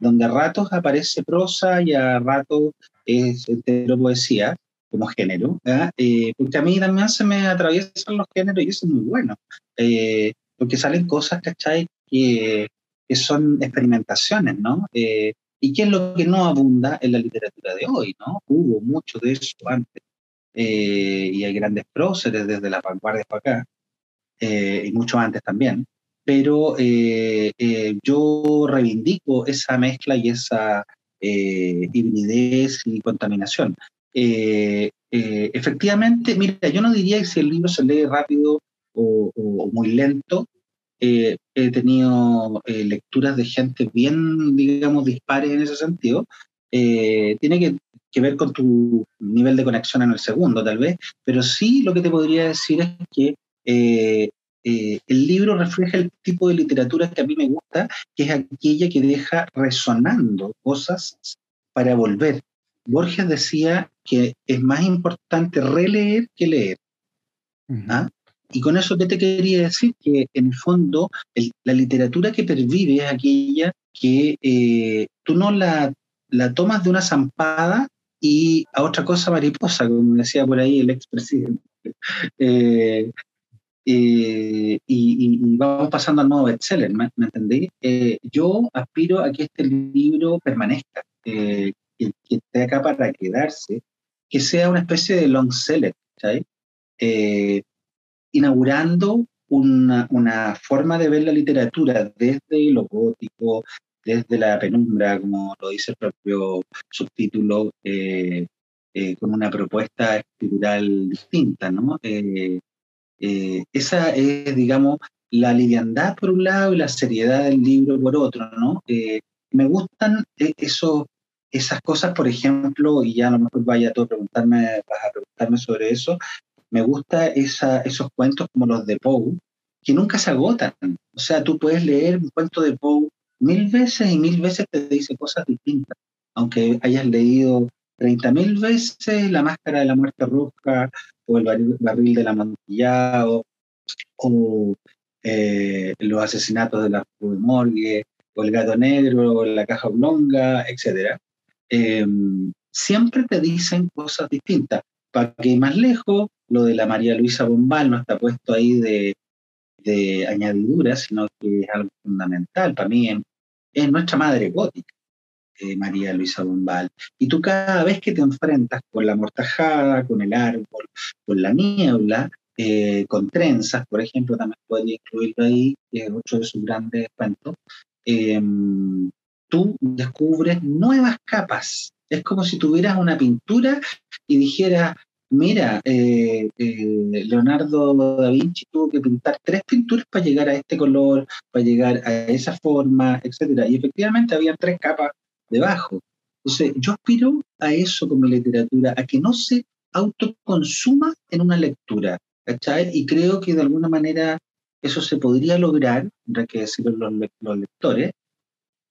B: donde a ratos aparece prosa y a ratos es entero poesía como género, eh, porque a mí también se me atraviesan los géneros y eso es muy bueno, eh, porque salen cosas, ¿cachai? Que, que son experimentaciones, ¿no? Eh, ¿Y qué es lo que no abunda en la literatura de hoy, ¿no? Hubo mucho de eso antes, y hay grandes próceres desde la vanguardia para acá, y mucho antes también, pero eh, eh, yo reivindico esa mezcla y esa eh, hibridez y contaminación. efectivamente, mira, yo no diría que si el libro se lee rápido o, muy lento, he tenido lecturas de gente bien, digamos, dispares en ese sentido. tiene que, que, ver con tu nivel de conexión en el segundo, tal vez, pero sí lo que te podría decir es que eh, el libro refleja el tipo de literatura que a mí me gusta, que es aquella que deja resonando cosas para volver. Borges decía que es más importante releer que leer. ¿Ah? Y con eso, ¿qué te quería decir? Que en el fondo la literatura que pervive es aquella que eh, tú no la, la tomas de una zampada y a otra cosa mariposa, como decía por ahí el expresidente. [laughs] Eh, eh, y, vamos pasando al modo bestseller, ¿me, ¿me entendéis? Eh, yo aspiro a que este libro permanezca, eh, que, esté acá para quedarse, que sea una especie de long seller, ¿sabes? Inaugurando una, una, forma de ver la literatura desde lo gótico, desde la penumbra, como lo dice el propio subtítulo, con una propuesta escritural distinta, ¿no? Eh, esa es, digamos, la liviandad por un lado y la seriedad del libro por otro, ¿no? Eh, me gustan eh, eso, esas cosas, por ejemplo, y ya a lo mejor vaya a preguntarme, vas a preguntarme sobre eso, me gusta esos cuentos como los de Poe, que nunca se agotan. O sea, tú puedes leer un cuento de Poe mil veces y mil veces te dice cosas distintas, aunque hayas leído 30.000 veces La Máscara de la Muerte Roja o El Barril, del Amontillado o eh, Los Asesinatos de la Morgue o El Gato Negro o La Caja Oblonga, etc. Em, siempre te dicen cosas distintas. Para que más lejos, lo de la María Luisa Bombal no está puesto ahí de, añadidura, sino que es algo fundamental. Para mí es nuestra madre gótica. Eh, María Luisa Bombal. Y tú cada vez que te enfrentas con la mortajada, con el árbol, con la niebla, eh, con trenzas, por ejemplo, también podría incluirlo ahí, que es otro de sus grandes cuentos, em, tú descubres nuevas capas. Es como si tuvieras una pintura y dijeras, mira, eh, Leonardo da Vinci tuvo que pintar tres pinturas para llegar a este color, para llegar a esa forma, etc. Y efectivamente había tres capas debajo. Entonces, yo aspiro a eso con mi literatura, a que no se autoconsuma en una lectura. Y creo que de alguna manera eso se podría lograr, tendrá que decirlo los, los lectores,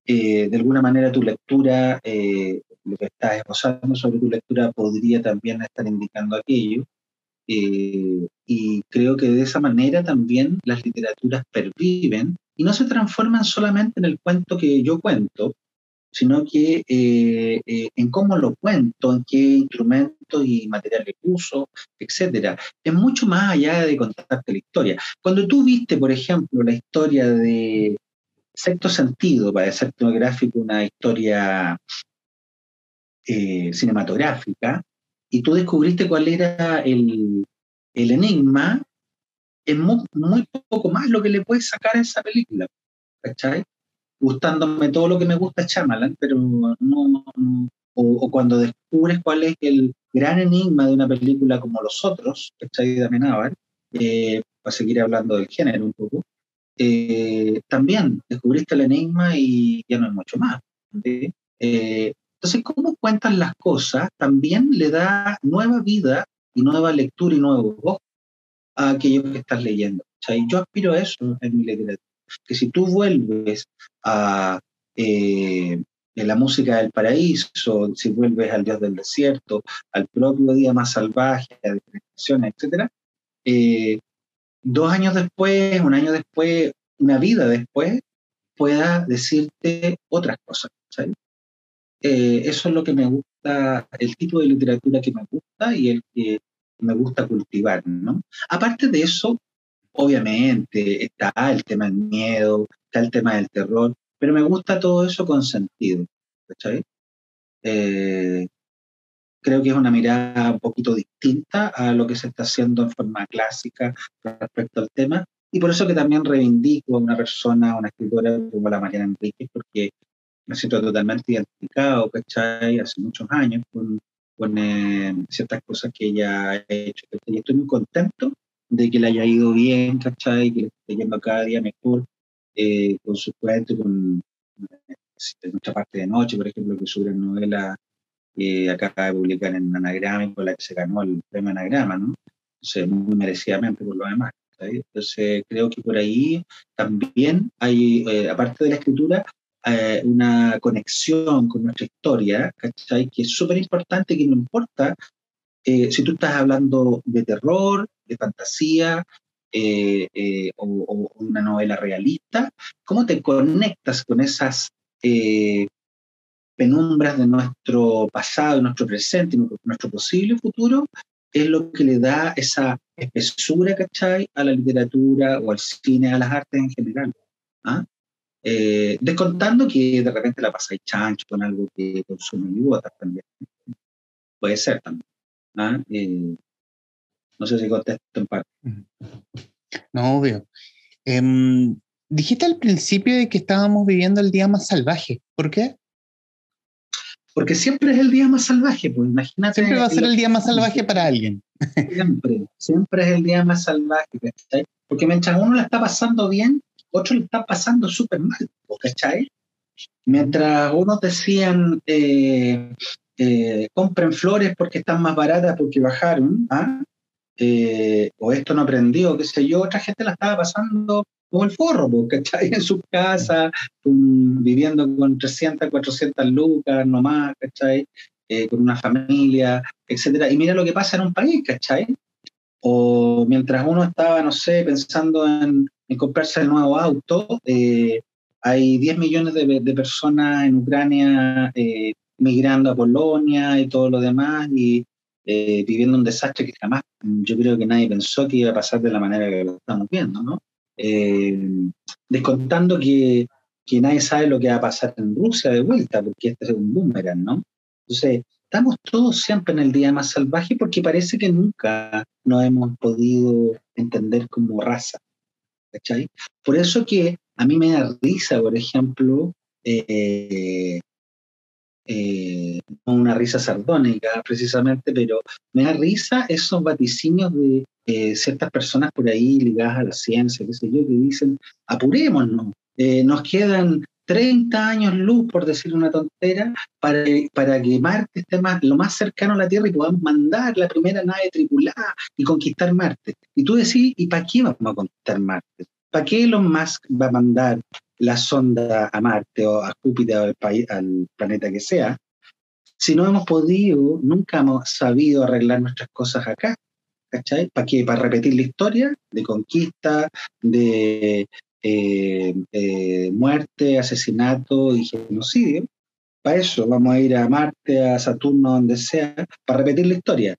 B: eh, de alguna manera tu lectura, eh, lo que estás esbozando sobre tu lectura podría también estar indicando aquello. Eh, y creo que de esa manera también las literaturas perviven y no se transforman solamente en el cuento que yo cuento, sino que eh, eh, en cómo lo cuento, en qué instrumentos y materiales uso, etcétera. Es mucho más allá de contarte la historia. Cuando tú viste, por ejemplo, la historia de Sexto Sentido, para ser gráfico, una historia eh, cinematográfica, y tú descubriste cuál era el, el enigma, es muy, muy, poco más lo que le puedes sacar a esa película. ¿Cachai? gustándome todo lo que me gusta Chamalan, pero no, o, cuando descubres cuál es el gran enigma de una película como Los Otros, ¿cachai? De Amenábar, eh, para seguir hablando del género un poco, eh, también descubriste el enigma y ya no es mucho más. Eh, entonces, cómo cuentan las cosas también le da nueva vida y nueva lectura y nuevo voz a aquello que estás leyendo. Yo aspiro a eso en mi literatura que si tú vuelves a eh, la música del paraíso, si vuelves al Dios del desierto, al propio día más salvaje, a diferenciaciones, etc., eh, dos años después, un año después, una vida después, pueda decirte otras cosas. Eh, eso es lo que me gusta, el tipo de literatura que me gusta y el que me gusta cultivar. ¿no? Aparte de eso, obviamente está el tema del miedo, está el tema del terror, pero me gusta todo eso con sentido. Eh, creo que es una mirada un poquito distinta a lo que se está haciendo en forma clásica respecto al tema, y por eso que también reivindico a una persona, a una escritora como la Mariana Enrique, porque me siento totalmente identificado, ¿cachai? Hace muchos años con, con eh, ciertas cosas que ella ha hecho, y estoy muy contento de que le haya ido bien, ¿cachai? Que le esté yendo cada día mejor eh, con su cuento, con nuestra parte de noche, por ejemplo, que su gran novela eh, acaba de publicar en Anagrama, con la que se ganó el premio Anagrama, ¿no? Entonces, muy merecidamente por lo demás. Entonces, creo que por ahí también hay, eh, aparte de la escritura, una conexión con nuestra historia, ¿cachai? Que es súper importante, que no importa si tú estás hablando de terror, de fantasía eh, eh, o, una novela realista, ¿cómo te conectas con esas eh, penumbras de nuestro pasado, nuestro presente y nuestro posible futuro? Es lo que le da esa espesura, ¿cachai? A la literatura o al cine, a las artes en general. ¿ah? Descontando que de repente la pasáis chancho con algo que consume y botas también. Puede ser también. ¿ah? No sé si contesto en parte.
A: No, obvio. Em, dijiste al principio de que estábamos viviendo el día más salvaje. ¿Por qué?
B: Porque siempre es el día más salvaje, pues imagínate.
A: Siempre va a ser el día más salvaje para alguien.
B: Siempre, siempre es el día más salvaje, ¿cachai? Porque mientras uno la está pasando bien, otro le está pasando súper mal, ¿cachai? Mientras unos decían, eh, eh, compren flores porque están más baratas porque bajaron, ¿ah? Eh, o esto no aprendió, qué sé yo, otra gente la estaba pasando como el forro, ¿cachai? En su casa, viviendo con 300, 400 lucas nomás, ¿cachai? Eh, con una familia, etcétera. Y mira lo que pasa en un país, ¿cachai? O mientras uno estaba, no sé, pensando en, comprarse el nuevo auto, eh, hay 10 millones de, de personas en Ucrania migrando a Polonia y todo lo demás, y eh, viviendo un desastre que jamás yo creo que nadie pensó que iba a pasar de la manera que lo estamos viendo, ¿no? Eh, descontando que, que, nadie sabe lo que va a pasar en Rusia de vuelta, porque este es un boomerang, ¿no? Entonces, estamos todos siempre en el día más salvaje porque parece que nunca nos hemos podido entender como raza, ¿cachai? Por eso que a mí me da risa, por ejemplo, eh, eh, una risa sardónica precisamente, pero me da risa esos vaticinios de eh, ciertas personas por ahí ligadas a la ciencia, qué sé yo, que dicen, apurémonos, eh, nos quedan 30 años luz, por decir una tontera, para, para que Marte esté más, lo más cercano a la Tierra y podamos mandar la primera nave tripulada y conquistar Marte. Y tú decís, ¿y para qué vamos a conquistar Marte? ¿Para qué Elon Musk va a mandar la sonda a Marte o a Júpiter o al, al planeta que sea? Si no hemos podido, nunca hemos sabido arreglar nuestras cosas acá. ¿Cachai? ¿Para qué? ¿Para repetir la historia de conquista, de eh, eh, muerte, asesinato y genocidio. Para eso vamos a ir a Marte, a Saturno, donde sea, para repetir la historia.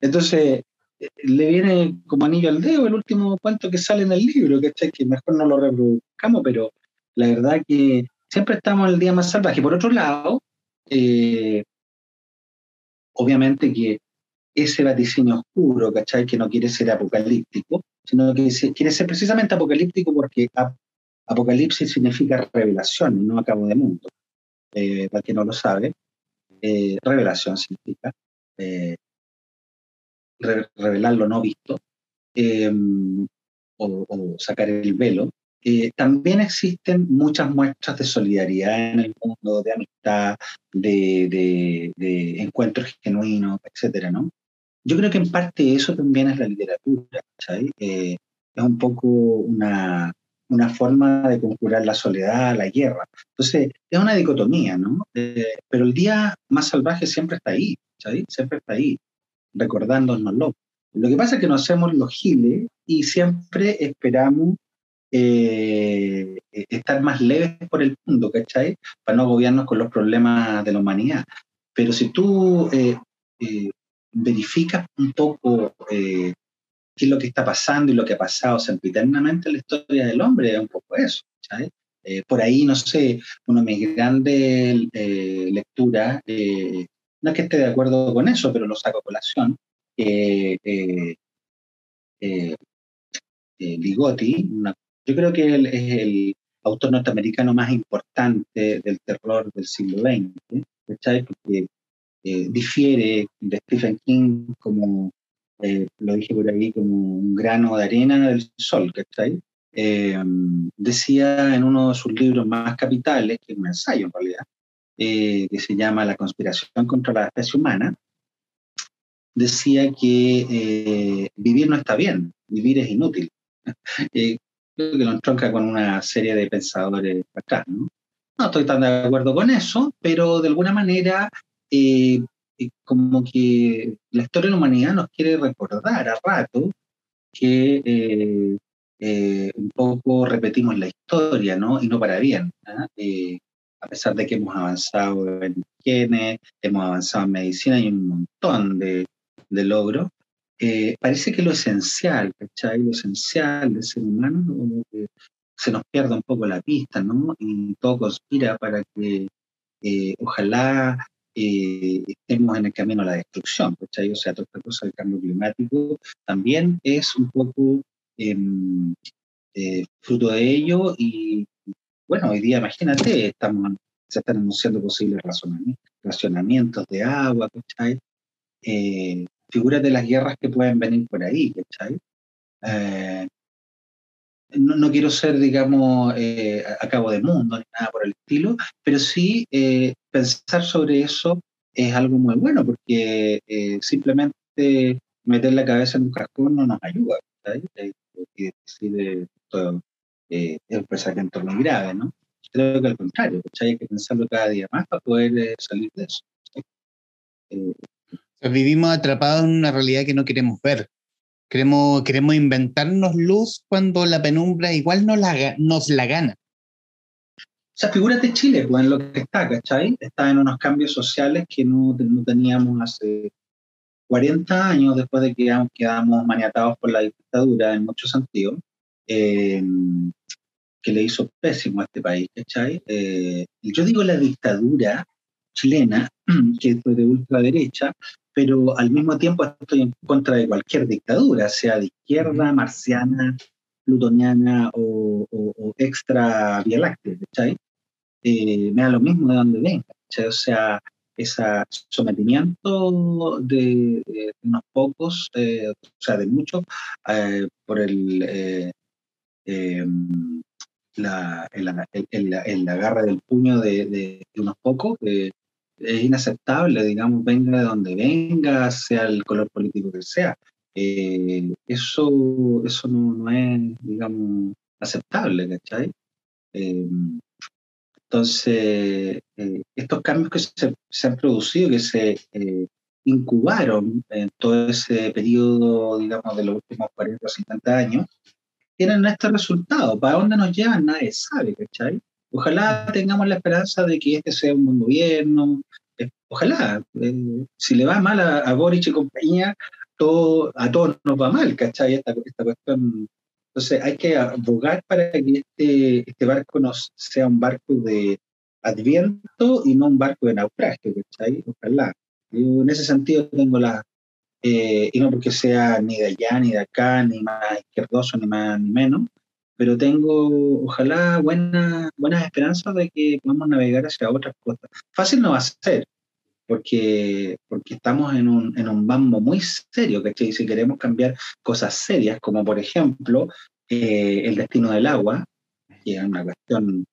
B: Entonces, eh, le viene como anillo al dedo el último cuento que sale en el libro, Que mejor no lo reproduzcamos, pero la verdad que siempre estamos en el día más salvaje. Por otro lado, obviamente que ese vaticinio oscuro, ¿cachai? Que no quiere ser apocalíptico, sino que quiere ser precisamente apocalíptico porque apocalipsis significa revelación no acabo de mundo. Eh, para quien no lo sabe, eh, revelación significa eh, revelar lo no visto em, o, sacar el velo. también existen muchas muestras de solidaridad en el mundo, de amistad, de encuentros genuinos, etcétera, ¿no? Yo creo que en parte eso también es la literatura, eh, es un poco una, una, forma de conjurar la soledad, la guerra. Entonces, es una dicotomía, ¿no? Eh, pero el día más salvaje siempre está ahí, Siempre está ahí, recordándonoslo. Lo que pasa es que nos hacemos los giles y siempre esperamos eh, estar más leves por el mundo, ¿cachai? Para no agobiarnos con los problemas de la humanidad. Pero si tú verifica un poco eh, qué es lo que está pasando y lo que ha pasado sempiternamente en la historia del hombre, es un poco eso. Eh, por ahí, no sé, una de mis grandes eh, lecturas, no es que esté de acuerdo con eso, pero lo saco a colación, Ligotti, yo creo que él es el autor norteamericano más importante del terror del siglo XX, porque eh, difiere de Stephen King como, eh, lo dije por ahí, como un grano de arena del sol, ¿cachai? Eh, decía en uno de sus libros más capitales, que es un ensayo en realidad, que se llama La conspiración contra la especie humana, decía que vivir no está bien, vivir es inútil. [laughs] creo que lo entronca con una serie de pensadores acá, ¿no? No estoy tan de acuerdo con eso, pero de alguna manera eh, como que la historia de la humanidad nos quiere recordar a rato que eh, eh, un poco repetimos la historia, ¿no? Y no para bien. ¿ah? a pesar de que hemos avanzado en genes, hemos avanzado en medicina y un montón de, de logros, parece que lo esencial, ¿cachai? Lo esencial del ser humano se nos pierde un poco la pista, ¿no? Y todo conspira para que ojalá eh, estemos en el camino a la destrucción, ¿cachai? O sea, toda esta cosa del cambio climático también es un poco em, eh, fruto de ello y, bueno, hoy día, imagínate, estamos, se están anunciando posibles racionamientos de agua. Eh, figuras de las guerras que pueden venir por ahí, ¿cachai? Eh, no, quiero ser, digamos, eh, a cabo de mundo ni nada por el estilo, pero sí eh, pensar sobre eso es algo muy bueno, porque eh, simplemente meter la cabeza en un cajón no nos ayuda. Y decir es un grave, ¿no? Creo que al contrario, hay que pensarlo cada día más para poder salir de eso.
A: Vivimos atrapados en una realidad que no queremos ver. Queremos, queremos inventarnos luz cuando la penumbra igual nos la, nos la gana.
B: O sea, figúrate Chile, pues en lo que está, ¿cachai? Está en unos cambios sociales que no, no teníamos hace 40 años después de que quedamos maniatados por la dictadura en muchos sentidos, eh, que le hizo pésimo a este país, ¿cachai? Eh, yo digo la dictadura chilena, [clears throat] que fue de ultraderecha, pero al mismo tiempo estoy en contra de cualquier dictadura, sea de izquierda, marciana, plutoniana o, extra vía láctea, eh, me da lo mismo de donde venga, O sea, ese sometimiento de, unos pocos, eh, o sea, de muchos, eh, por el, em, la, el, el, agarre del puño de, de, unos pocos es inaceptable, digamos, venga de donde venga, sea el color político que sea. Eh, eso eso no, no, es, digamos, aceptable, ¿cachai? Eh, entonces, eh, estos cambios que se, se, han producido, que se incubaron en todo ese periodo, digamos, de los últimos 40 o 50 años, tienen este resultado. ¿Para dónde nos llevan? Nadie sabe, ¿cachai? Ojalá tengamos la esperanza de que este sea un buen gobierno. Eh, ojalá. Eh, si le va mal a, a, Boric y compañía, todo, a todos nos va mal, ¿cachai? Esta, esta cuestión. Entonces hay que abogar para que este, este barco no sea un barco de adviento y no un barco de naufragio, ¿cachai? Ojalá. Yo en ese sentido tengo la, eh, y no porque sea ni de allá, ni de acá, ni más izquierdoso, ni más ni menos, pero tengo, ojalá, buenas buenas esperanzas de que podamos navegar hacia otras cosas. Fácil no va a ser, porque, porque estamos en un, en un bambo muy serio, ¿cachai? Si queremos cambiar cosas serias, como por ejemplo eh, el destino del agua, que es una cuestión,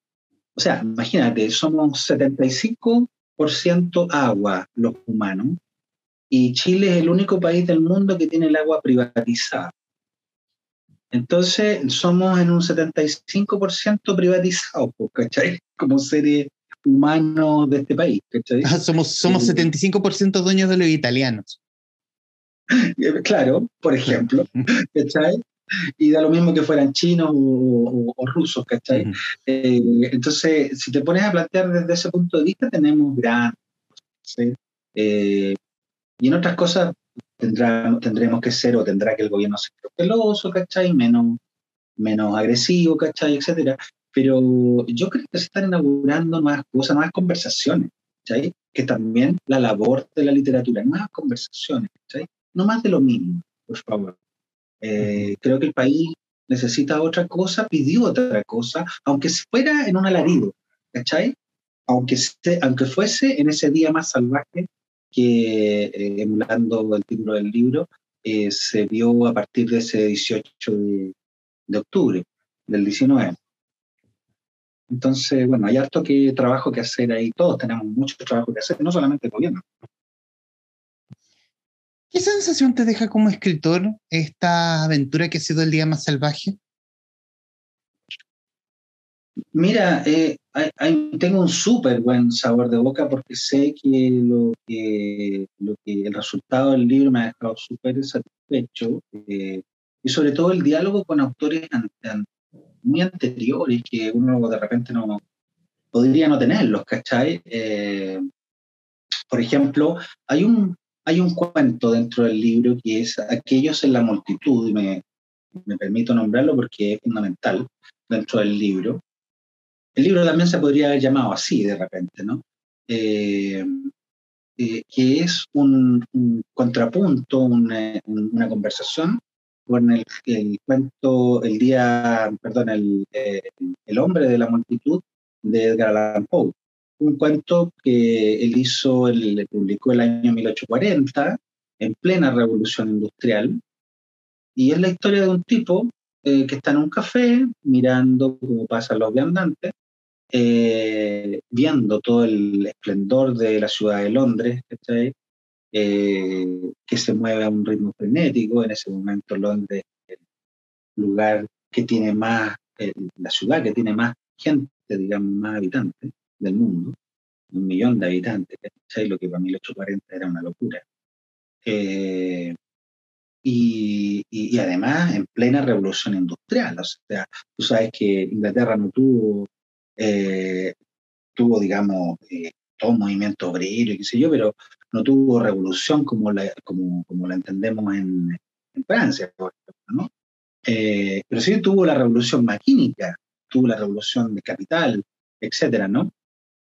B: o sea, imagínate, somos 75% agua los humanos, y Chile es el único país del mundo que tiene el agua privatizada. Entonces, somos en un 75% privatizados, ¿cachai? [laughs] Como seres humanos de este país, ¿cachai?
A: Ah, somos, somos 75% dueños de los italianos. [laughs]
B: Eh, claro, por ejemplo, ¿cachai? Y da lo mismo que fueran chinos o, rusos, ¿cachai? Eh, entonces, si te pones a plantear desde ese punto de vista, tenemos gran... ¿sí? Eh, y en otras cosas tendrá, tendremos que ser o tendrá que el gobierno ser celoso, ¿cachai? Menos, menos agresivo, ¿cachai? Etcétera. Pero yo creo que se están inaugurando nuevas cosas, nuevas conversaciones, ¿cachai? Que también la labor de la literatura, nuevas conversaciones, ¿cachai? No más de lo mismo, por favor. Eh, creo que el país necesita otra cosa, pidió otra cosa, aunque fuera en un alarido, ¿cachai? Aunque, aunque fuese en ese día más salvaje que, eh, emulando el título del libro, eh, se vio a partir de ese 18 de, octubre del 19. Entonces, bueno, hay harto que trabajo que hacer ahí, todos tenemos mucho trabajo que hacer, no solamente el gobierno.
A: ¿Qué sensación te deja como escritor esta aventura que ha sido el día más salvaje?
B: Mira, eh, tengo un súper buen sabor de boca porque sé que lo, que lo que el resultado del libro me ha dejado súper satisfecho eh, y sobre todo el diálogo con autores muy anteriores que uno de repente no podría no tenerlos, ¿cachai? Eh, por ejemplo, hay un, hay un cuento dentro del libro que es Aquellos en la multitud, y me, me permito nombrarlo porque es fundamental dentro del libro, el libro también se podría haber llamado así de repente, ¿no? Eh, eh, que es un, contrapunto, una, conversación con el, cuento El día, perdón, el, el, hombre de la multitud de Edgar Allan Poe. Un cuento que él hizo, él publicó el año 1840, en plena revolución industrial, y es la historia de un tipo eh, que está en un café mirando cómo pasan los viandantes eh, viendo todo el esplendor de la ciudad de Londres, eh, que se mueve a un ritmo frenético. En ese momento Londres es el lugar que tiene más, eh, la ciudad que tiene más gente, digamos, más habitantes del mundo, un millón de habitantes, lo que para 1840 era una locura. Y, y, además en plena revolución industrial. O sea, tú sabes que Inglaterra no tuvo eh, tuvo, digamos, eh, todo un movimiento obrero y qué sé yo, pero no tuvo revolución como la, como, como la entendemos en, en Francia, por ejemplo, ¿no? Eh, pero sí tuvo la revolución maquínica, tuvo la revolución de capital, etcétera, ¿no?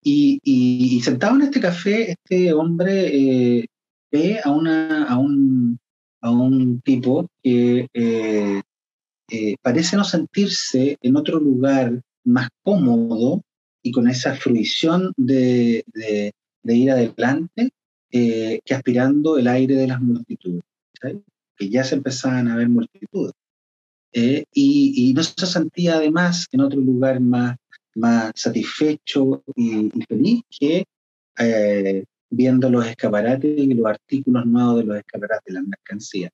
B: Y, y, sentado en este café, este hombre ve a, una, a, un, a un tipo que parece no sentirse en otro lugar más cómodo y con esa fruición de, de, ir adelante eh, que aspirando el aire de las multitudes, que ya se empezaban a ver multitudes. y, y, no se sentía además en otro lugar más, más satisfecho y, feliz que viendo los escaparates y los artículos nuevos de los escaparates de las mercancías.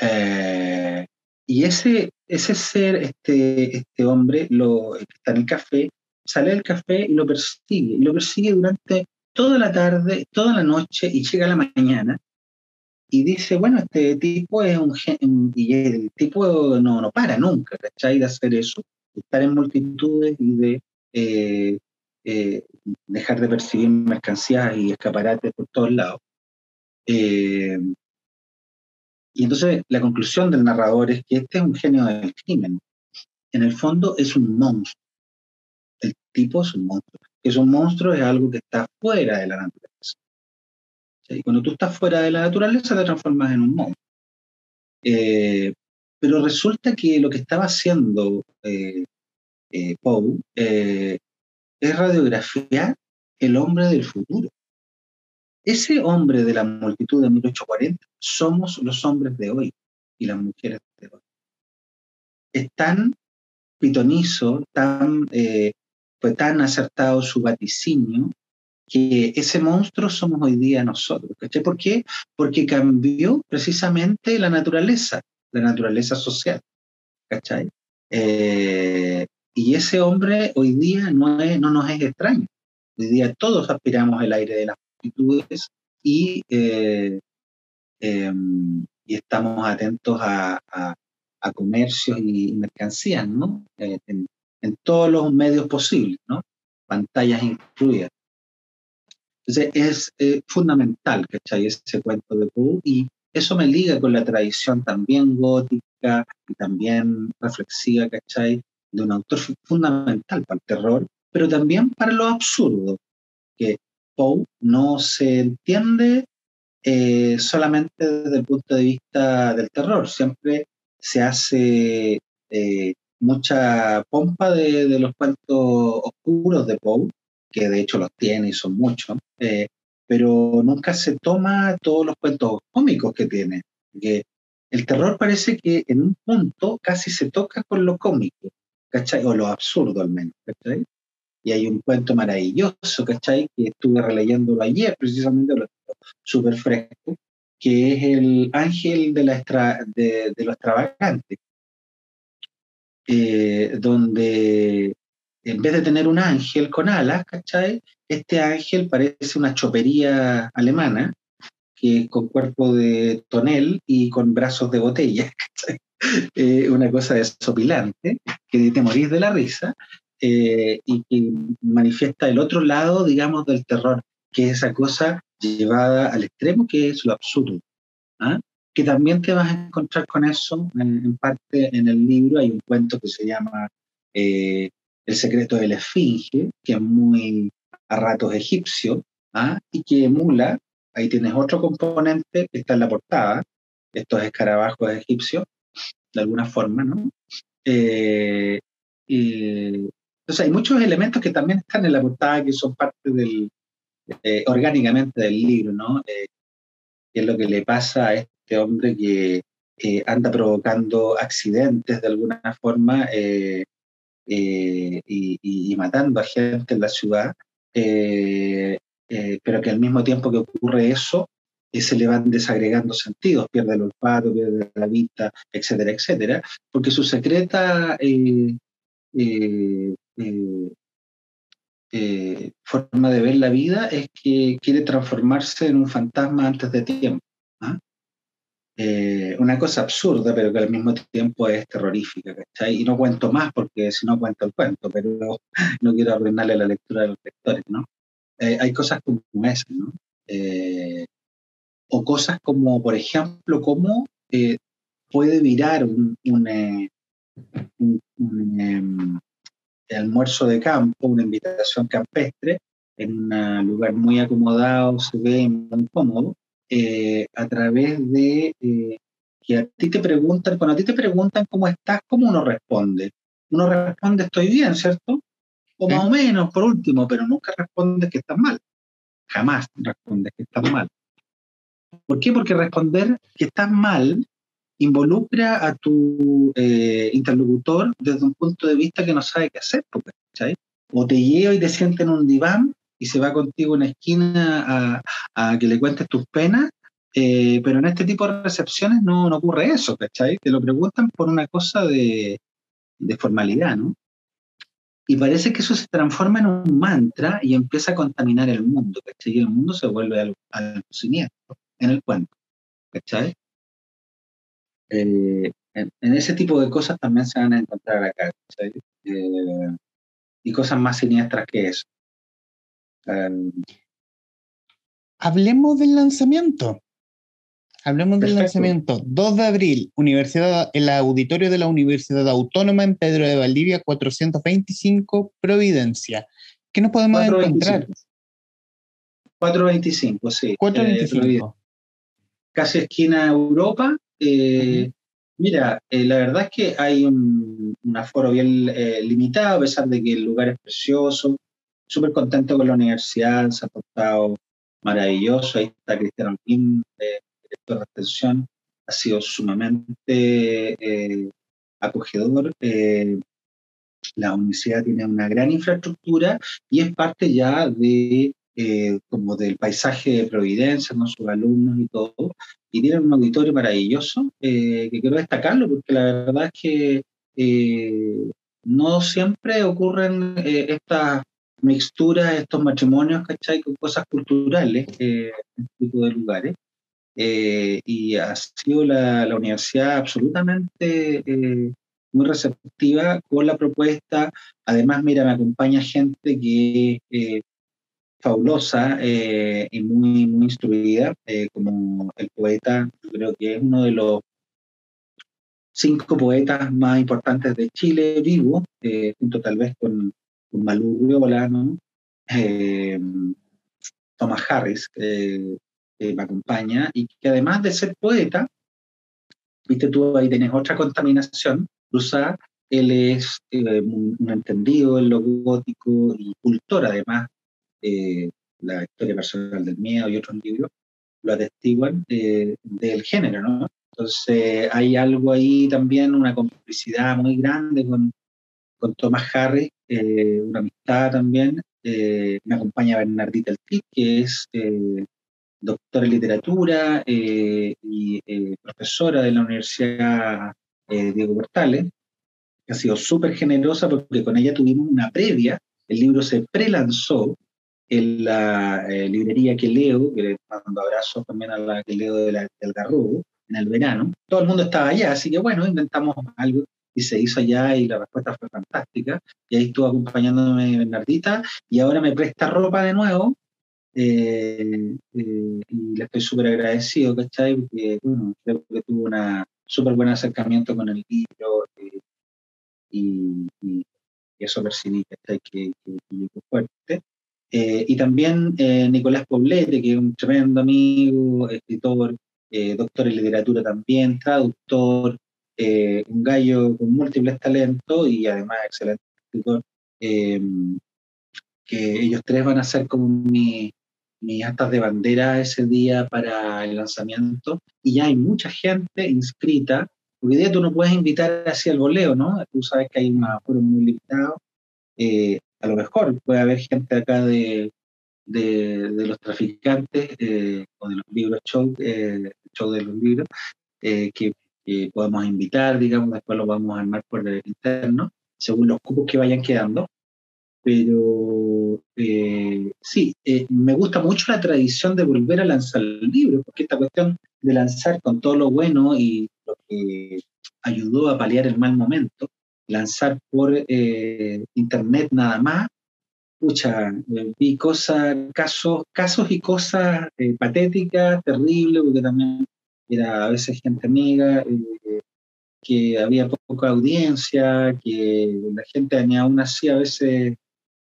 B: Eh, y ese, ese ser, este, este hombre, lo, está en el café, sale del café y lo persigue. Y lo persigue durante toda la tarde, toda la noche y llega a la mañana. Y dice, bueno, este tipo es un... Y el tipo no, no para nunca, ¿cachai? De hacer eso, de estar en multitudes y de eh, eh, dejar de percibir mercancías y escaparates por todos lados. Eh, y entonces la conclusión del narrador es que este es un genio del crimen. En el fondo es un monstruo. El tipo es un monstruo. Es un monstruo es algo que está fuera de la naturaleza. Y cuando tú estás fuera de la naturaleza te transformas en un monstruo. Eh, pero resulta que lo que estaba haciendo eh, eh, Poe es radiografiar el hombre del futuro. Ese hombre de la multitud de 1840 somos los hombres de hoy y las mujeres de hoy. Es tan pitonizo, tan, eh, fue tan acertado su vaticinio que ese monstruo somos hoy día nosotros. ¿Por qué? Porque cambió precisamente la naturaleza, la naturaleza social. ¿Cachai? Eh, y ese hombre hoy día no, es, no nos es extraño. Hoy día todos aspiramos el aire de las multitudes y, eh, em, y estamos atentos a, a, comercios y mercancías, ¿no? Eh, en, todos los medios posibles, ¿no? Pantallas incluidas. Entonces es eh, fundamental, ¿cachai? Ese cuento de Poe y eso me liga con la tradición también gótica y también reflexiva, ¿cachai? de un autor fundamental para el terror, pero también para lo absurdo, que Poe no se entiende eh, solamente desde el punto de vista del terror, siempre se hace eh, mucha pompa de, los cuentos oscuros de Poe, que de hecho los tiene y son muchos, eh, pero nunca se toma todos los cuentos cómicos que tiene. Que el terror parece que en un punto casi se toca con lo cómico. O lo absurdo al menos, ¿cachai? Y hay un cuento maravilloso, ¿cachai? Que estuve releyéndolo ayer, precisamente, lo súper fresco, que es el ángel de, la de, lo extravagante, eh, donde en vez de tener un ángel con alas, ¿cachai? Este ángel parece una chopería alemana, que con cuerpo de tonel y con brazos de botella, [laughs] ¿cachai? Eh, una cosa desopilante, que te morís de la risa, eh, y que manifiesta el otro lado, digamos, del terror, que es esa cosa llevada al extremo, que es lo absurdo. ¿ah? Que también te vas a encontrar con eso, en, parte en el libro hay un cuento que se llama eh, El secreto de la esfinge, que es muy a ratos egipcio, ¿ah? y que emula, ahí tienes otro componente que está en la portada, estos escarabajos egipcios, de alguna forma, ¿no? Eh, entonces hay muchos elementos que también están en la portada que son parte del, eh, orgánicamente del libro, ¿no? Eh, es lo que le pasa a este hombre que anda provocando accidentes de alguna forma y, y, matando a gente en la ciudad, pero que al mismo tiempo que ocurre eso, se le van desagregando sentidos, pierde el olfato, pierde la vista, etcétera, etcétera, porque su secreta eh, eh, eh, forma de ver la vida es que quiere transformarse en un fantasma antes de tiempo. ¿ah? una cosa absurda, pero que al mismo tiempo es terrorífica, Y no cuento más porque si no cuento el cuento, pero [laughs] no quiero arruinarle la lectura de los lectores, ¿no? hay cosas como esas, ¿no? o cosas como, por ejemplo, cómo eh, puede virar un, eh, em, almuerzo de campo, una invitación campestre, en un lugar muy acomodado, se ve muy cómodo, eh, a través de que a ti te preguntan, cuando a ti te preguntan cómo estás, ¿cómo uno responde? Uno responde estoy bien, ¿cierto? O más o menos, por último, pero nunca responde que estás mal. Jamás responde que estás mal. ¿Por qué? Porque responder que estás mal involucra a tu eh, interlocutor desde un punto de vista que no sabe qué hacer, ¿cachai? O te lleva y te siente en un diván y se va contigo en la esquina a, que le cuentes tus penas, eh, pero en este tipo de recepciones no, ocurre eso, ¿cachai? Te lo preguntan por una cosa de, formalidad, ¿no? Y parece que eso se transforma en un mantra y empieza a contaminar el mundo, ¿cachai? Y el mundo se vuelve algo, siniestro en el cuento, ¿cachai? Eh, en, ese tipo de cosas también se van a encontrar acá. Eh, y cosas más siniestras que eso.
A: Em, Hablemos del lanzamiento. Hablemos del lanzamiento. 2 de abril, Universidad, el auditorio de la Universidad Autónoma en Pedro de Valdivia, 425, Providencia. ¿Qué nos podemos encontrar?
B: 425, sí.
A: 425.
B: Eh, casi esquina Europa. Eh, mira, eh, la verdad es que hay un, aforo bien limitado, a pesar de que el lugar es precioso. Súper contento con la universidad, se ha portado maravilloso. Ahí está Cristiano Alpín, director de atención, ha sido sumamente eh, acogedor. Eh, la universidad tiene una gran infraestructura y es parte ya de eh, como del paisaje de Providencia, con sus alumnos y todo, y tiene un auditorio maravilloso que quiero destacarlo porque la verdad es que no siempre ocurren estas mixturas, estos matrimonios, ¿cachai? Con cosas culturales en este tipo de lugares. Eh, y ha sido la, la universidad absolutamente eh, muy receptiva con la propuesta. Además, mira, me acompaña gente que es eh, fabulosa y muy, muy instruida, como el poeta, creo que es uno de los cinco poetas más importantes de Chile vivo, junto tal vez con, con Malú ¿no? Thomas Harris, que me acompaña y que además de ser poeta, viste tú ahí tenés otra contaminación cruzada, él es eh, un, entendido en lo gótico y cultor además, eh, la historia personal del miedo y otros libros lo atestiguan eh, del género, ¿no? Entonces hay algo ahí también, una complicidad muy grande con, con Thomas Harris, una amistad también. me acompaña Bernardita El que es doctora en literatura eh, y eh, profesora de la Universidad eh, Diego Portales, que ha sido súper generosa porque con ella tuvimos una previa, el libro se prelanzó en la librería que leo, que le mando abrazos también a la que leo de del Garrobo, en el verano. Todo el mundo estaba allá, así que bueno, inventamos algo y se hizo allá y la respuesta fue fantástica. Y ahí estuvo acompañándome Bernardita y ahora me presta ropa de nuevo eh, eh, y le estoy súper agradecido, ¿cachai? Porque, bueno, creo que tuvo un súper buen acercamiento con el libro eh, y, eso percibí, ¿cachai? Que, que, que fuerte. Y también Nicolás Poblete, que es un tremendo amigo, escritor, doctor en literatura también, traductor, un gallo con múltiples talentos y además excelente escritor que ellos tres van a ser como mi, mis actas de bandera ese día para el lanzamiento y ya hay mucha gente inscrita, porque hoy día tú no puedes invitar así al voleo, ¿no? Tú sabes que hay un aforo muy limitado. Eh, a lo mejor puede haber gente acá de, de, los traficantes eh, o de los libros show, eh, show de los libros, que, que, podemos invitar, digamos, después lo vamos a armar por el interno, según los cupos que vayan quedando. Pero eh, sí, eh, me gusta mucho la tradición de volver a lanzar el libro, porque esta cuestión de lanzar con todo lo bueno y lo que ayudó a paliar el mal momento, lanzar por eh, internet nada más, pucha, vi cosas, casos, casos y cosas patéticas, terribles, porque también era a veces gente amiga, que había poca audiencia, que la gente ni aún así a veces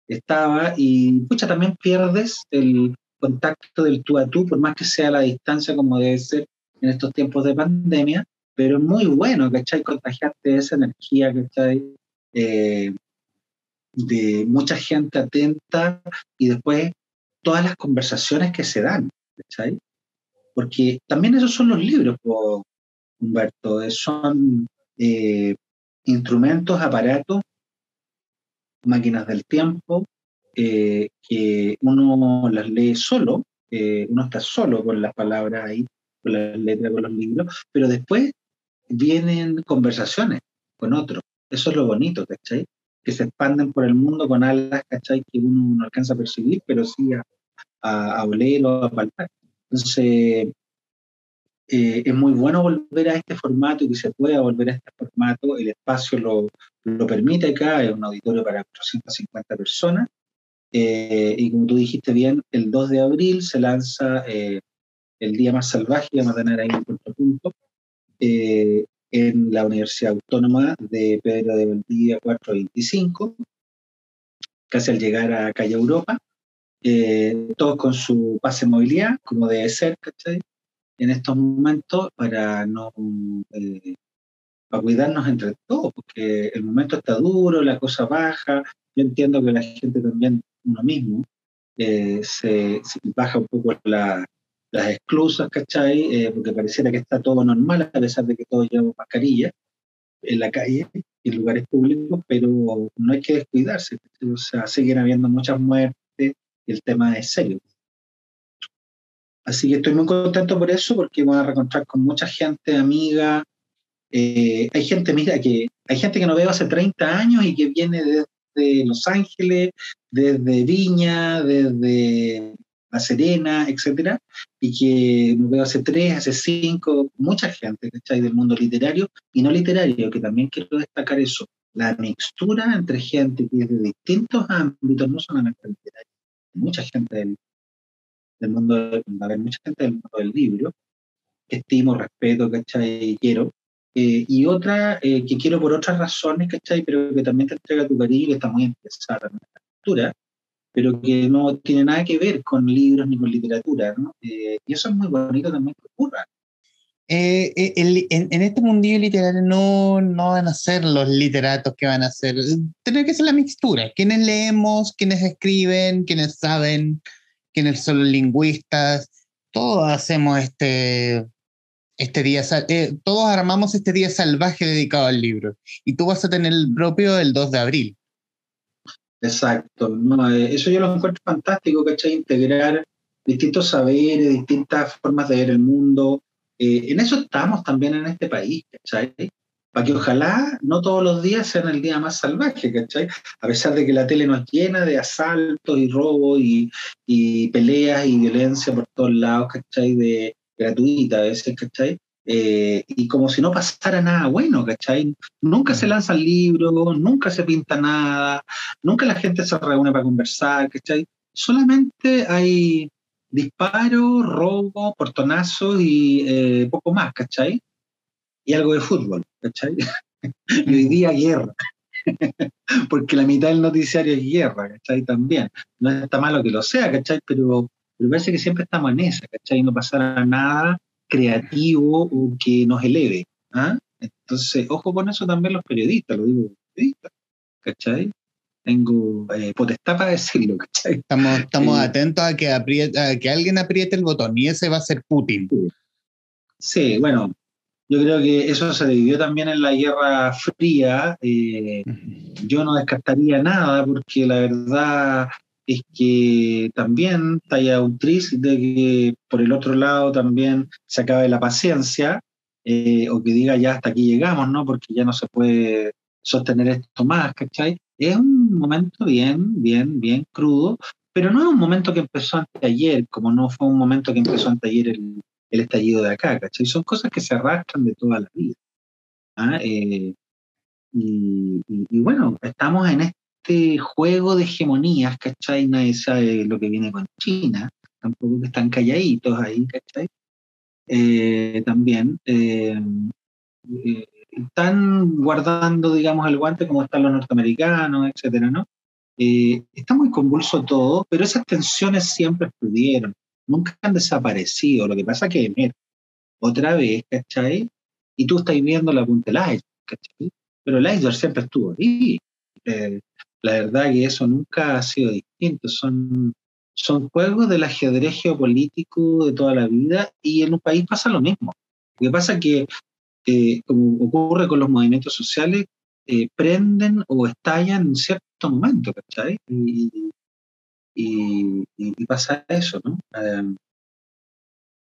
B: estaba y pucha, también pierdes el contacto del tú a tú, por más que sea la distancia como debe ser en estos tiempos de pandemia, pero es muy bueno, ¿cachai? Contagiarte esa energía, ¿cachai? Eh, de mucha gente atenta y después todas las conversaciones que se dan, ¿cachai? Porque también esos son los libros, Humberto, son instrumentos, aparatos, máquinas del tiempo, que uno las lee solo, uno está solo con las palabras ahí, con las letras, con los libros, pero después vienen conversaciones con otros. Eso es lo bonito, ¿cachai? Que se expanden por el mundo con alas, ¿cachai? Que uno no alcanza a percibir, pero sí a, a, oler o a palpar. Entonces, eh, es muy bueno volver a este formato y que se pueda volver a este formato. El espacio lo, lo permite acá, es un auditorio para 450 personas. Eh, y como tú dijiste bien, el 2 de abril se lanza eh, el Día Más Salvaje, vamos a tener ahí un punto eh, en la Universidad Autónoma de Pedro de Valdivia 425, casi al llegar a Calle Europa, eh, todos con su pase de movilidad, como debe ser, ¿cachai? En estos momentos para no eh, para cuidarnos entre todos, porque el momento está duro, la cosa baja. Yo entiendo que la gente también, uno mismo, se, se, baja un poco la, las exclusas, ¿cachai? Eh, porque pareciera que está todo normal, a pesar de que todos llevamos mascarilla en la calle, en lugares públicos, pero no hay que descuidarse, o sea, siguen habiendo muchas muertes y el tema es serio. Así que estoy muy contento por eso, porque voy a reencontrar con mucha gente, amiga. Eh, hay gente, mira, que hay gente que no veo hace 30 años y que viene desde Los Ángeles, desde Viña, desde la Serena, etcétera, y que veo hace tres, hace cinco, mucha gente, ¿cachai? Del mundo literario y no literario, que también quiero destacar eso, la mixtura entre gente que es de distintos ámbitos, no solamente literario, mucha gente del, del mundo, va a haber mucha gente del mundo del libro, que estimo, respeto, ¿cachai? Quiero. Eh, y otra eh, que quiero por otras razones, ¿cachai? Pero que también te entrega tu cariño y está muy interesada en la lectura, pero que no tiene nada que ver con libros ni con literatura, ¿no? Eh, y eso es muy bonito también que ocurra.
A: Eh, eh, en, este mundillo literario no, no van a ser los literatos que van a ser, tiene que ser la mixtura, quienes leemos, quienes escriben, quienes saben, quienes son los lingüistas, todos hacemos este, este día, todos armamos este día salvaje dedicado al libro, y tú vas a tener el propio el 2 de abril.
B: Exacto, no, eh, eso yo lo encuentro fantástico, ¿cachai? Integrar distintos saberes, distintas formas de ver el mundo. Eh, en eso estamos también en este país, ¿cachai? Para que ojalá no todos los días sean el día más salvaje, ¿cachai? A pesar de que la tele nos llena de asaltos y robos y, y peleas y violencia por todos lados, ¿cachai? De gratuita a veces, ¿cachai? Eh, y como si no pasara nada bueno, ¿cachai? Nunca se lanzan libros, nunca se pinta nada, nunca la gente se reúne para conversar, ¿cachai? Solamente hay disparos, robos, portonazos y eh, poco más, ¿cachai? Y algo de fútbol, ¿cachai? [laughs] y hoy día guerra. [laughs] Porque la mitad del noticiario es guerra, ¿cachai? También. No está malo que lo sea, ¿cachai? Pero, pero parece que siempre estamos en esa, ¿cachai? No pasará nada creativo o que nos eleve. ¿ah? Entonces, ojo con eso también los periodistas, lo digo periodistas, ¿cachai? Tengo eh, potestad para decirlo, ¿cachai?
A: Estamos, estamos atentos a que alguien apriete el botón y ese va a ser Putin.
B: Sí, bueno, yo creo que eso se dividió también en la Guerra Fría. Eh, yo no descartaría nada porque la verdad es que también un triste de que por el otro lado también se acabe la paciencia eh, o que diga ya hasta aquí llegamos, ¿no? Porque ya no se puede sostener esto más, ¿cachai? Es un momento bien, bien, bien crudo, pero no es un momento que empezó anteayer, como no fue un momento que empezó anteayer el, el estallido de acá, ¿cachai? Son cosas que se arrastran de toda la vida. ¿ah? Eh, y, y, bueno, estamos en, este juego de hegemonías, ¿cachai? Nadie sabe lo que viene con China, tampoco que están calladitos ahí, ¿cachai? Eh, también eh, eh, están guardando, digamos, el guante como están los norteamericanos, etcétera, ¿no? está muy convulso todo, pero esas tensiones siempre estuvieron, nunca han desaparecido. Lo que pasa que otra vez, ¿cachai? Y tú estás viendo la punta del iceberg, ¿cachai? Pero el iceberg siempre estuvo ahí. La verdad que eso nunca ha sido distinto. Son, son juegos del ajedrez geopolítico de toda la vida y en un país pasa lo mismo. Lo que pasa es que eh, como ocurre con los movimientos sociales, eh, prenden o estallan en cierto momento, ¿cachai? Y, y, pasa eso, ¿no? Em,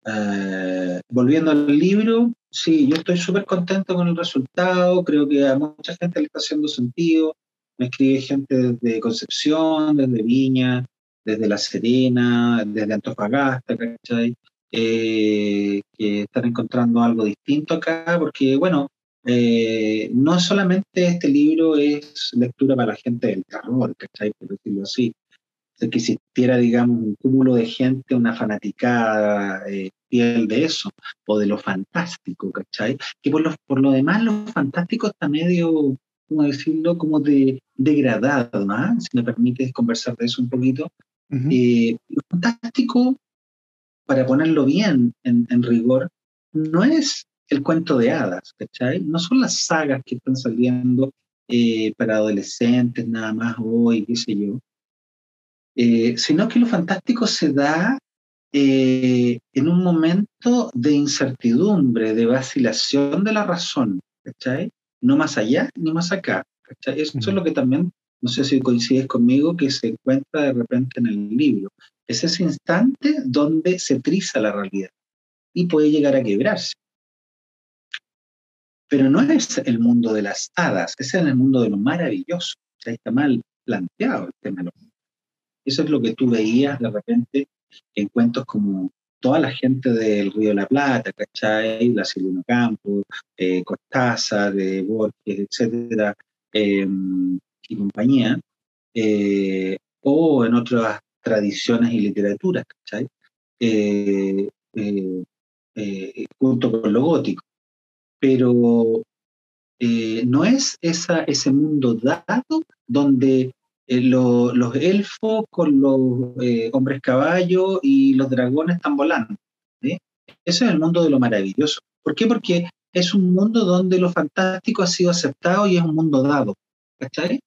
B: eh, volviendo al libro, sí, yo estoy súper contento con el resultado, creo que a mucha gente le está haciendo sentido, me escribe gente desde Concepción, desde Viña, desde La Serena, desde Antofagasta, ¿cachai? Eh, que están encontrando algo distinto acá, porque bueno, eh, no solamente este libro es lectura para la gente del terror, ¿cachai? Por decirlo así, de que existiera, digamos, un cúmulo de gente, una fanaticada eh, fiel de eso, o de lo fantástico, ¿cachai? Que por lo, por lo demás lo fantástico está medio, ¿cómo decirlo?, como de degradado, ¿no? Si me permites conversar de eso un poquito. Eh, lo fantástico, para ponerlo bien en, en rigor, no es el cuento de hadas, ¿cachai? No son las sagas que están saliendo eh, para adolescentes nada más hoy, qué sé yo, eh, sino que lo fantástico se da en un momento de incertidumbre, de vacilación de la razón, ¿cachai? No más allá ni más acá, ¿cachai? Eso es lo que también, no sé si coincides conmigo, que se encuentra de repente en el libro. Es ese instante donde se triza la realidad y puede llegar a quebrarse. Pero no es el mundo de las hadas, es el mundo de lo maravilloso. Ahí está mal planteado el tema de eso es lo que tú veías de repente en cuentos como toda la gente del Río de la Plata, ¿cachai? La Silvino Campos, eh, Cortázar, de Borges, etcétera, em, y compañía, eh, o en otras tradiciones y literaturas, ¿cachai? Eh, junto con lo gótico. Pero no es ese mundo dado donde eh, los elfos con los eh, hombres caballos y los dragones están volando. Ese es el mundo de lo maravilloso. ¿Por qué? Porque es un mundo donde lo fantástico ha sido aceptado y es un mundo dado. ¿Cachai?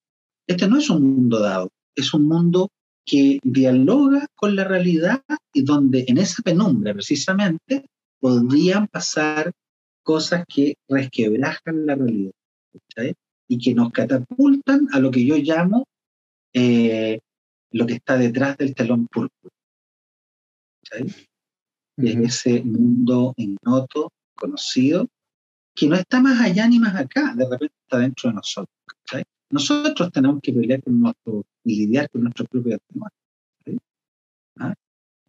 B: Este no es un mundo dado, es un mundo que dialoga con la realidad y donde en esa penumbra precisamente podrían pasar cosas que resquebrajan la realidad y que nos catapultan a lo que yo llamo eh, lo que está detrás del telón púrpura. ¿sabes? Es ese mundo ignoto, conocido, que no está más allá ni más acá, de repente está dentro de nosotros. ¿sabes? Nosotros tenemos que pelear con nuestro y lidiar con nuestros propios demonios. ¿Ah?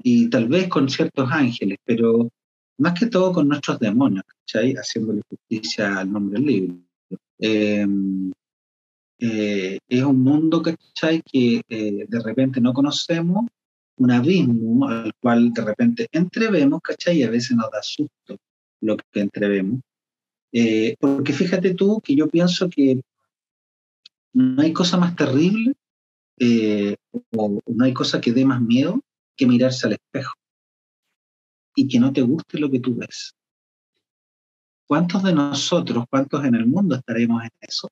B: Y tal vez con ciertos ángeles, pero más que todo con nuestros demonios, ¿sabes? haciéndole justicia al nombre del libro. Eh, eh, es un mundo, ¿cachai? Que eh, de repente no conocemos, un abismo al cual de repente entrevemos, ¿cachai? Y a veces nos da susto lo que entrevemos. Eh, porque fíjate tú que yo pienso que no hay cosa más terrible o no hay cosa que dé más miedo que mirarse al espejo y que no te guste lo que tú ves. ¿Cuántos de nosotros, cuántos en el mundo estaremos en eso?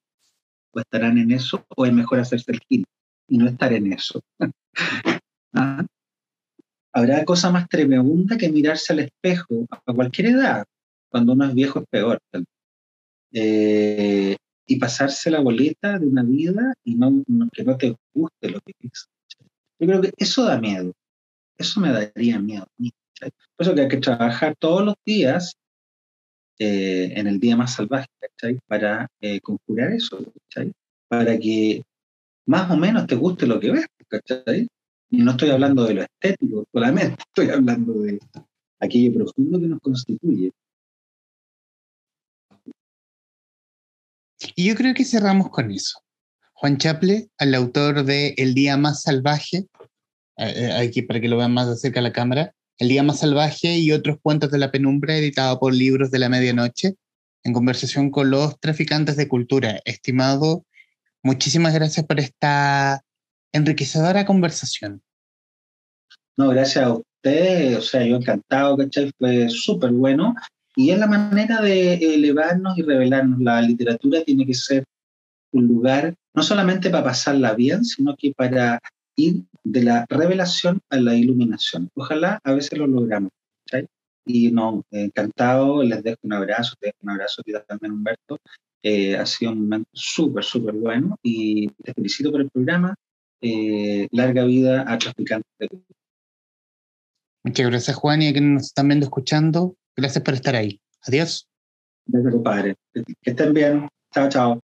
B: O estarán en eso, o es mejor hacerse el gil y no estar en eso. [laughs] ¿Ah? Habrá cosa más tremenda que mirarse al espejo a cualquier edad, cuando uno es viejo es peor. Eh, y pasarse la boleta de una vida y no, que no te guste lo que es. Yo creo que eso da miedo. Eso me daría miedo. Por eso que hay que trabajar todos los días eh, en el día más salvaje, ¿cachai? Para eh, conjurar eso, ¿cachai? Para que más o menos te guste lo que ves, ¿cachai? Y no estoy hablando de lo estético solamente, estoy hablando de aquello profundo que nos constituye.
A: Y yo creo que cerramos con eso. Juan Chaple, al autor de El Día Más Salvaje, eh, aquí para que lo vean más de cerca la cámara, el Día Más Salvaje y otros cuentos de la penumbra, editado por Libros de la Medianoche, en conversación con los traficantes de cultura. Estimado, muchísimas gracias por esta enriquecedora conversación.
B: No, gracias a usted, o sea, yo encantado, ¿cachai? Fue súper bueno. Y es la manera de elevarnos y revelarnos. La literatura tiene que ser un lugar no solamente para pasarla bien, sino que para ir de la revelación a la iluminación. Ojalá a veces lo logramos. y no, encantado, les dejo un abrazo, te dejo un abrazo a también, Humberto. Eh, ha sido un momento súper, súper bueno y te felicito por el programa. Eh, larga vida a Traficantes de
A: Muchas gracias, Juan, y a quienes nos están viendo escuchando. Gracias por estar ahí. Adiós.
B: Gracias, compadre. Que estén bien. Chao, chao.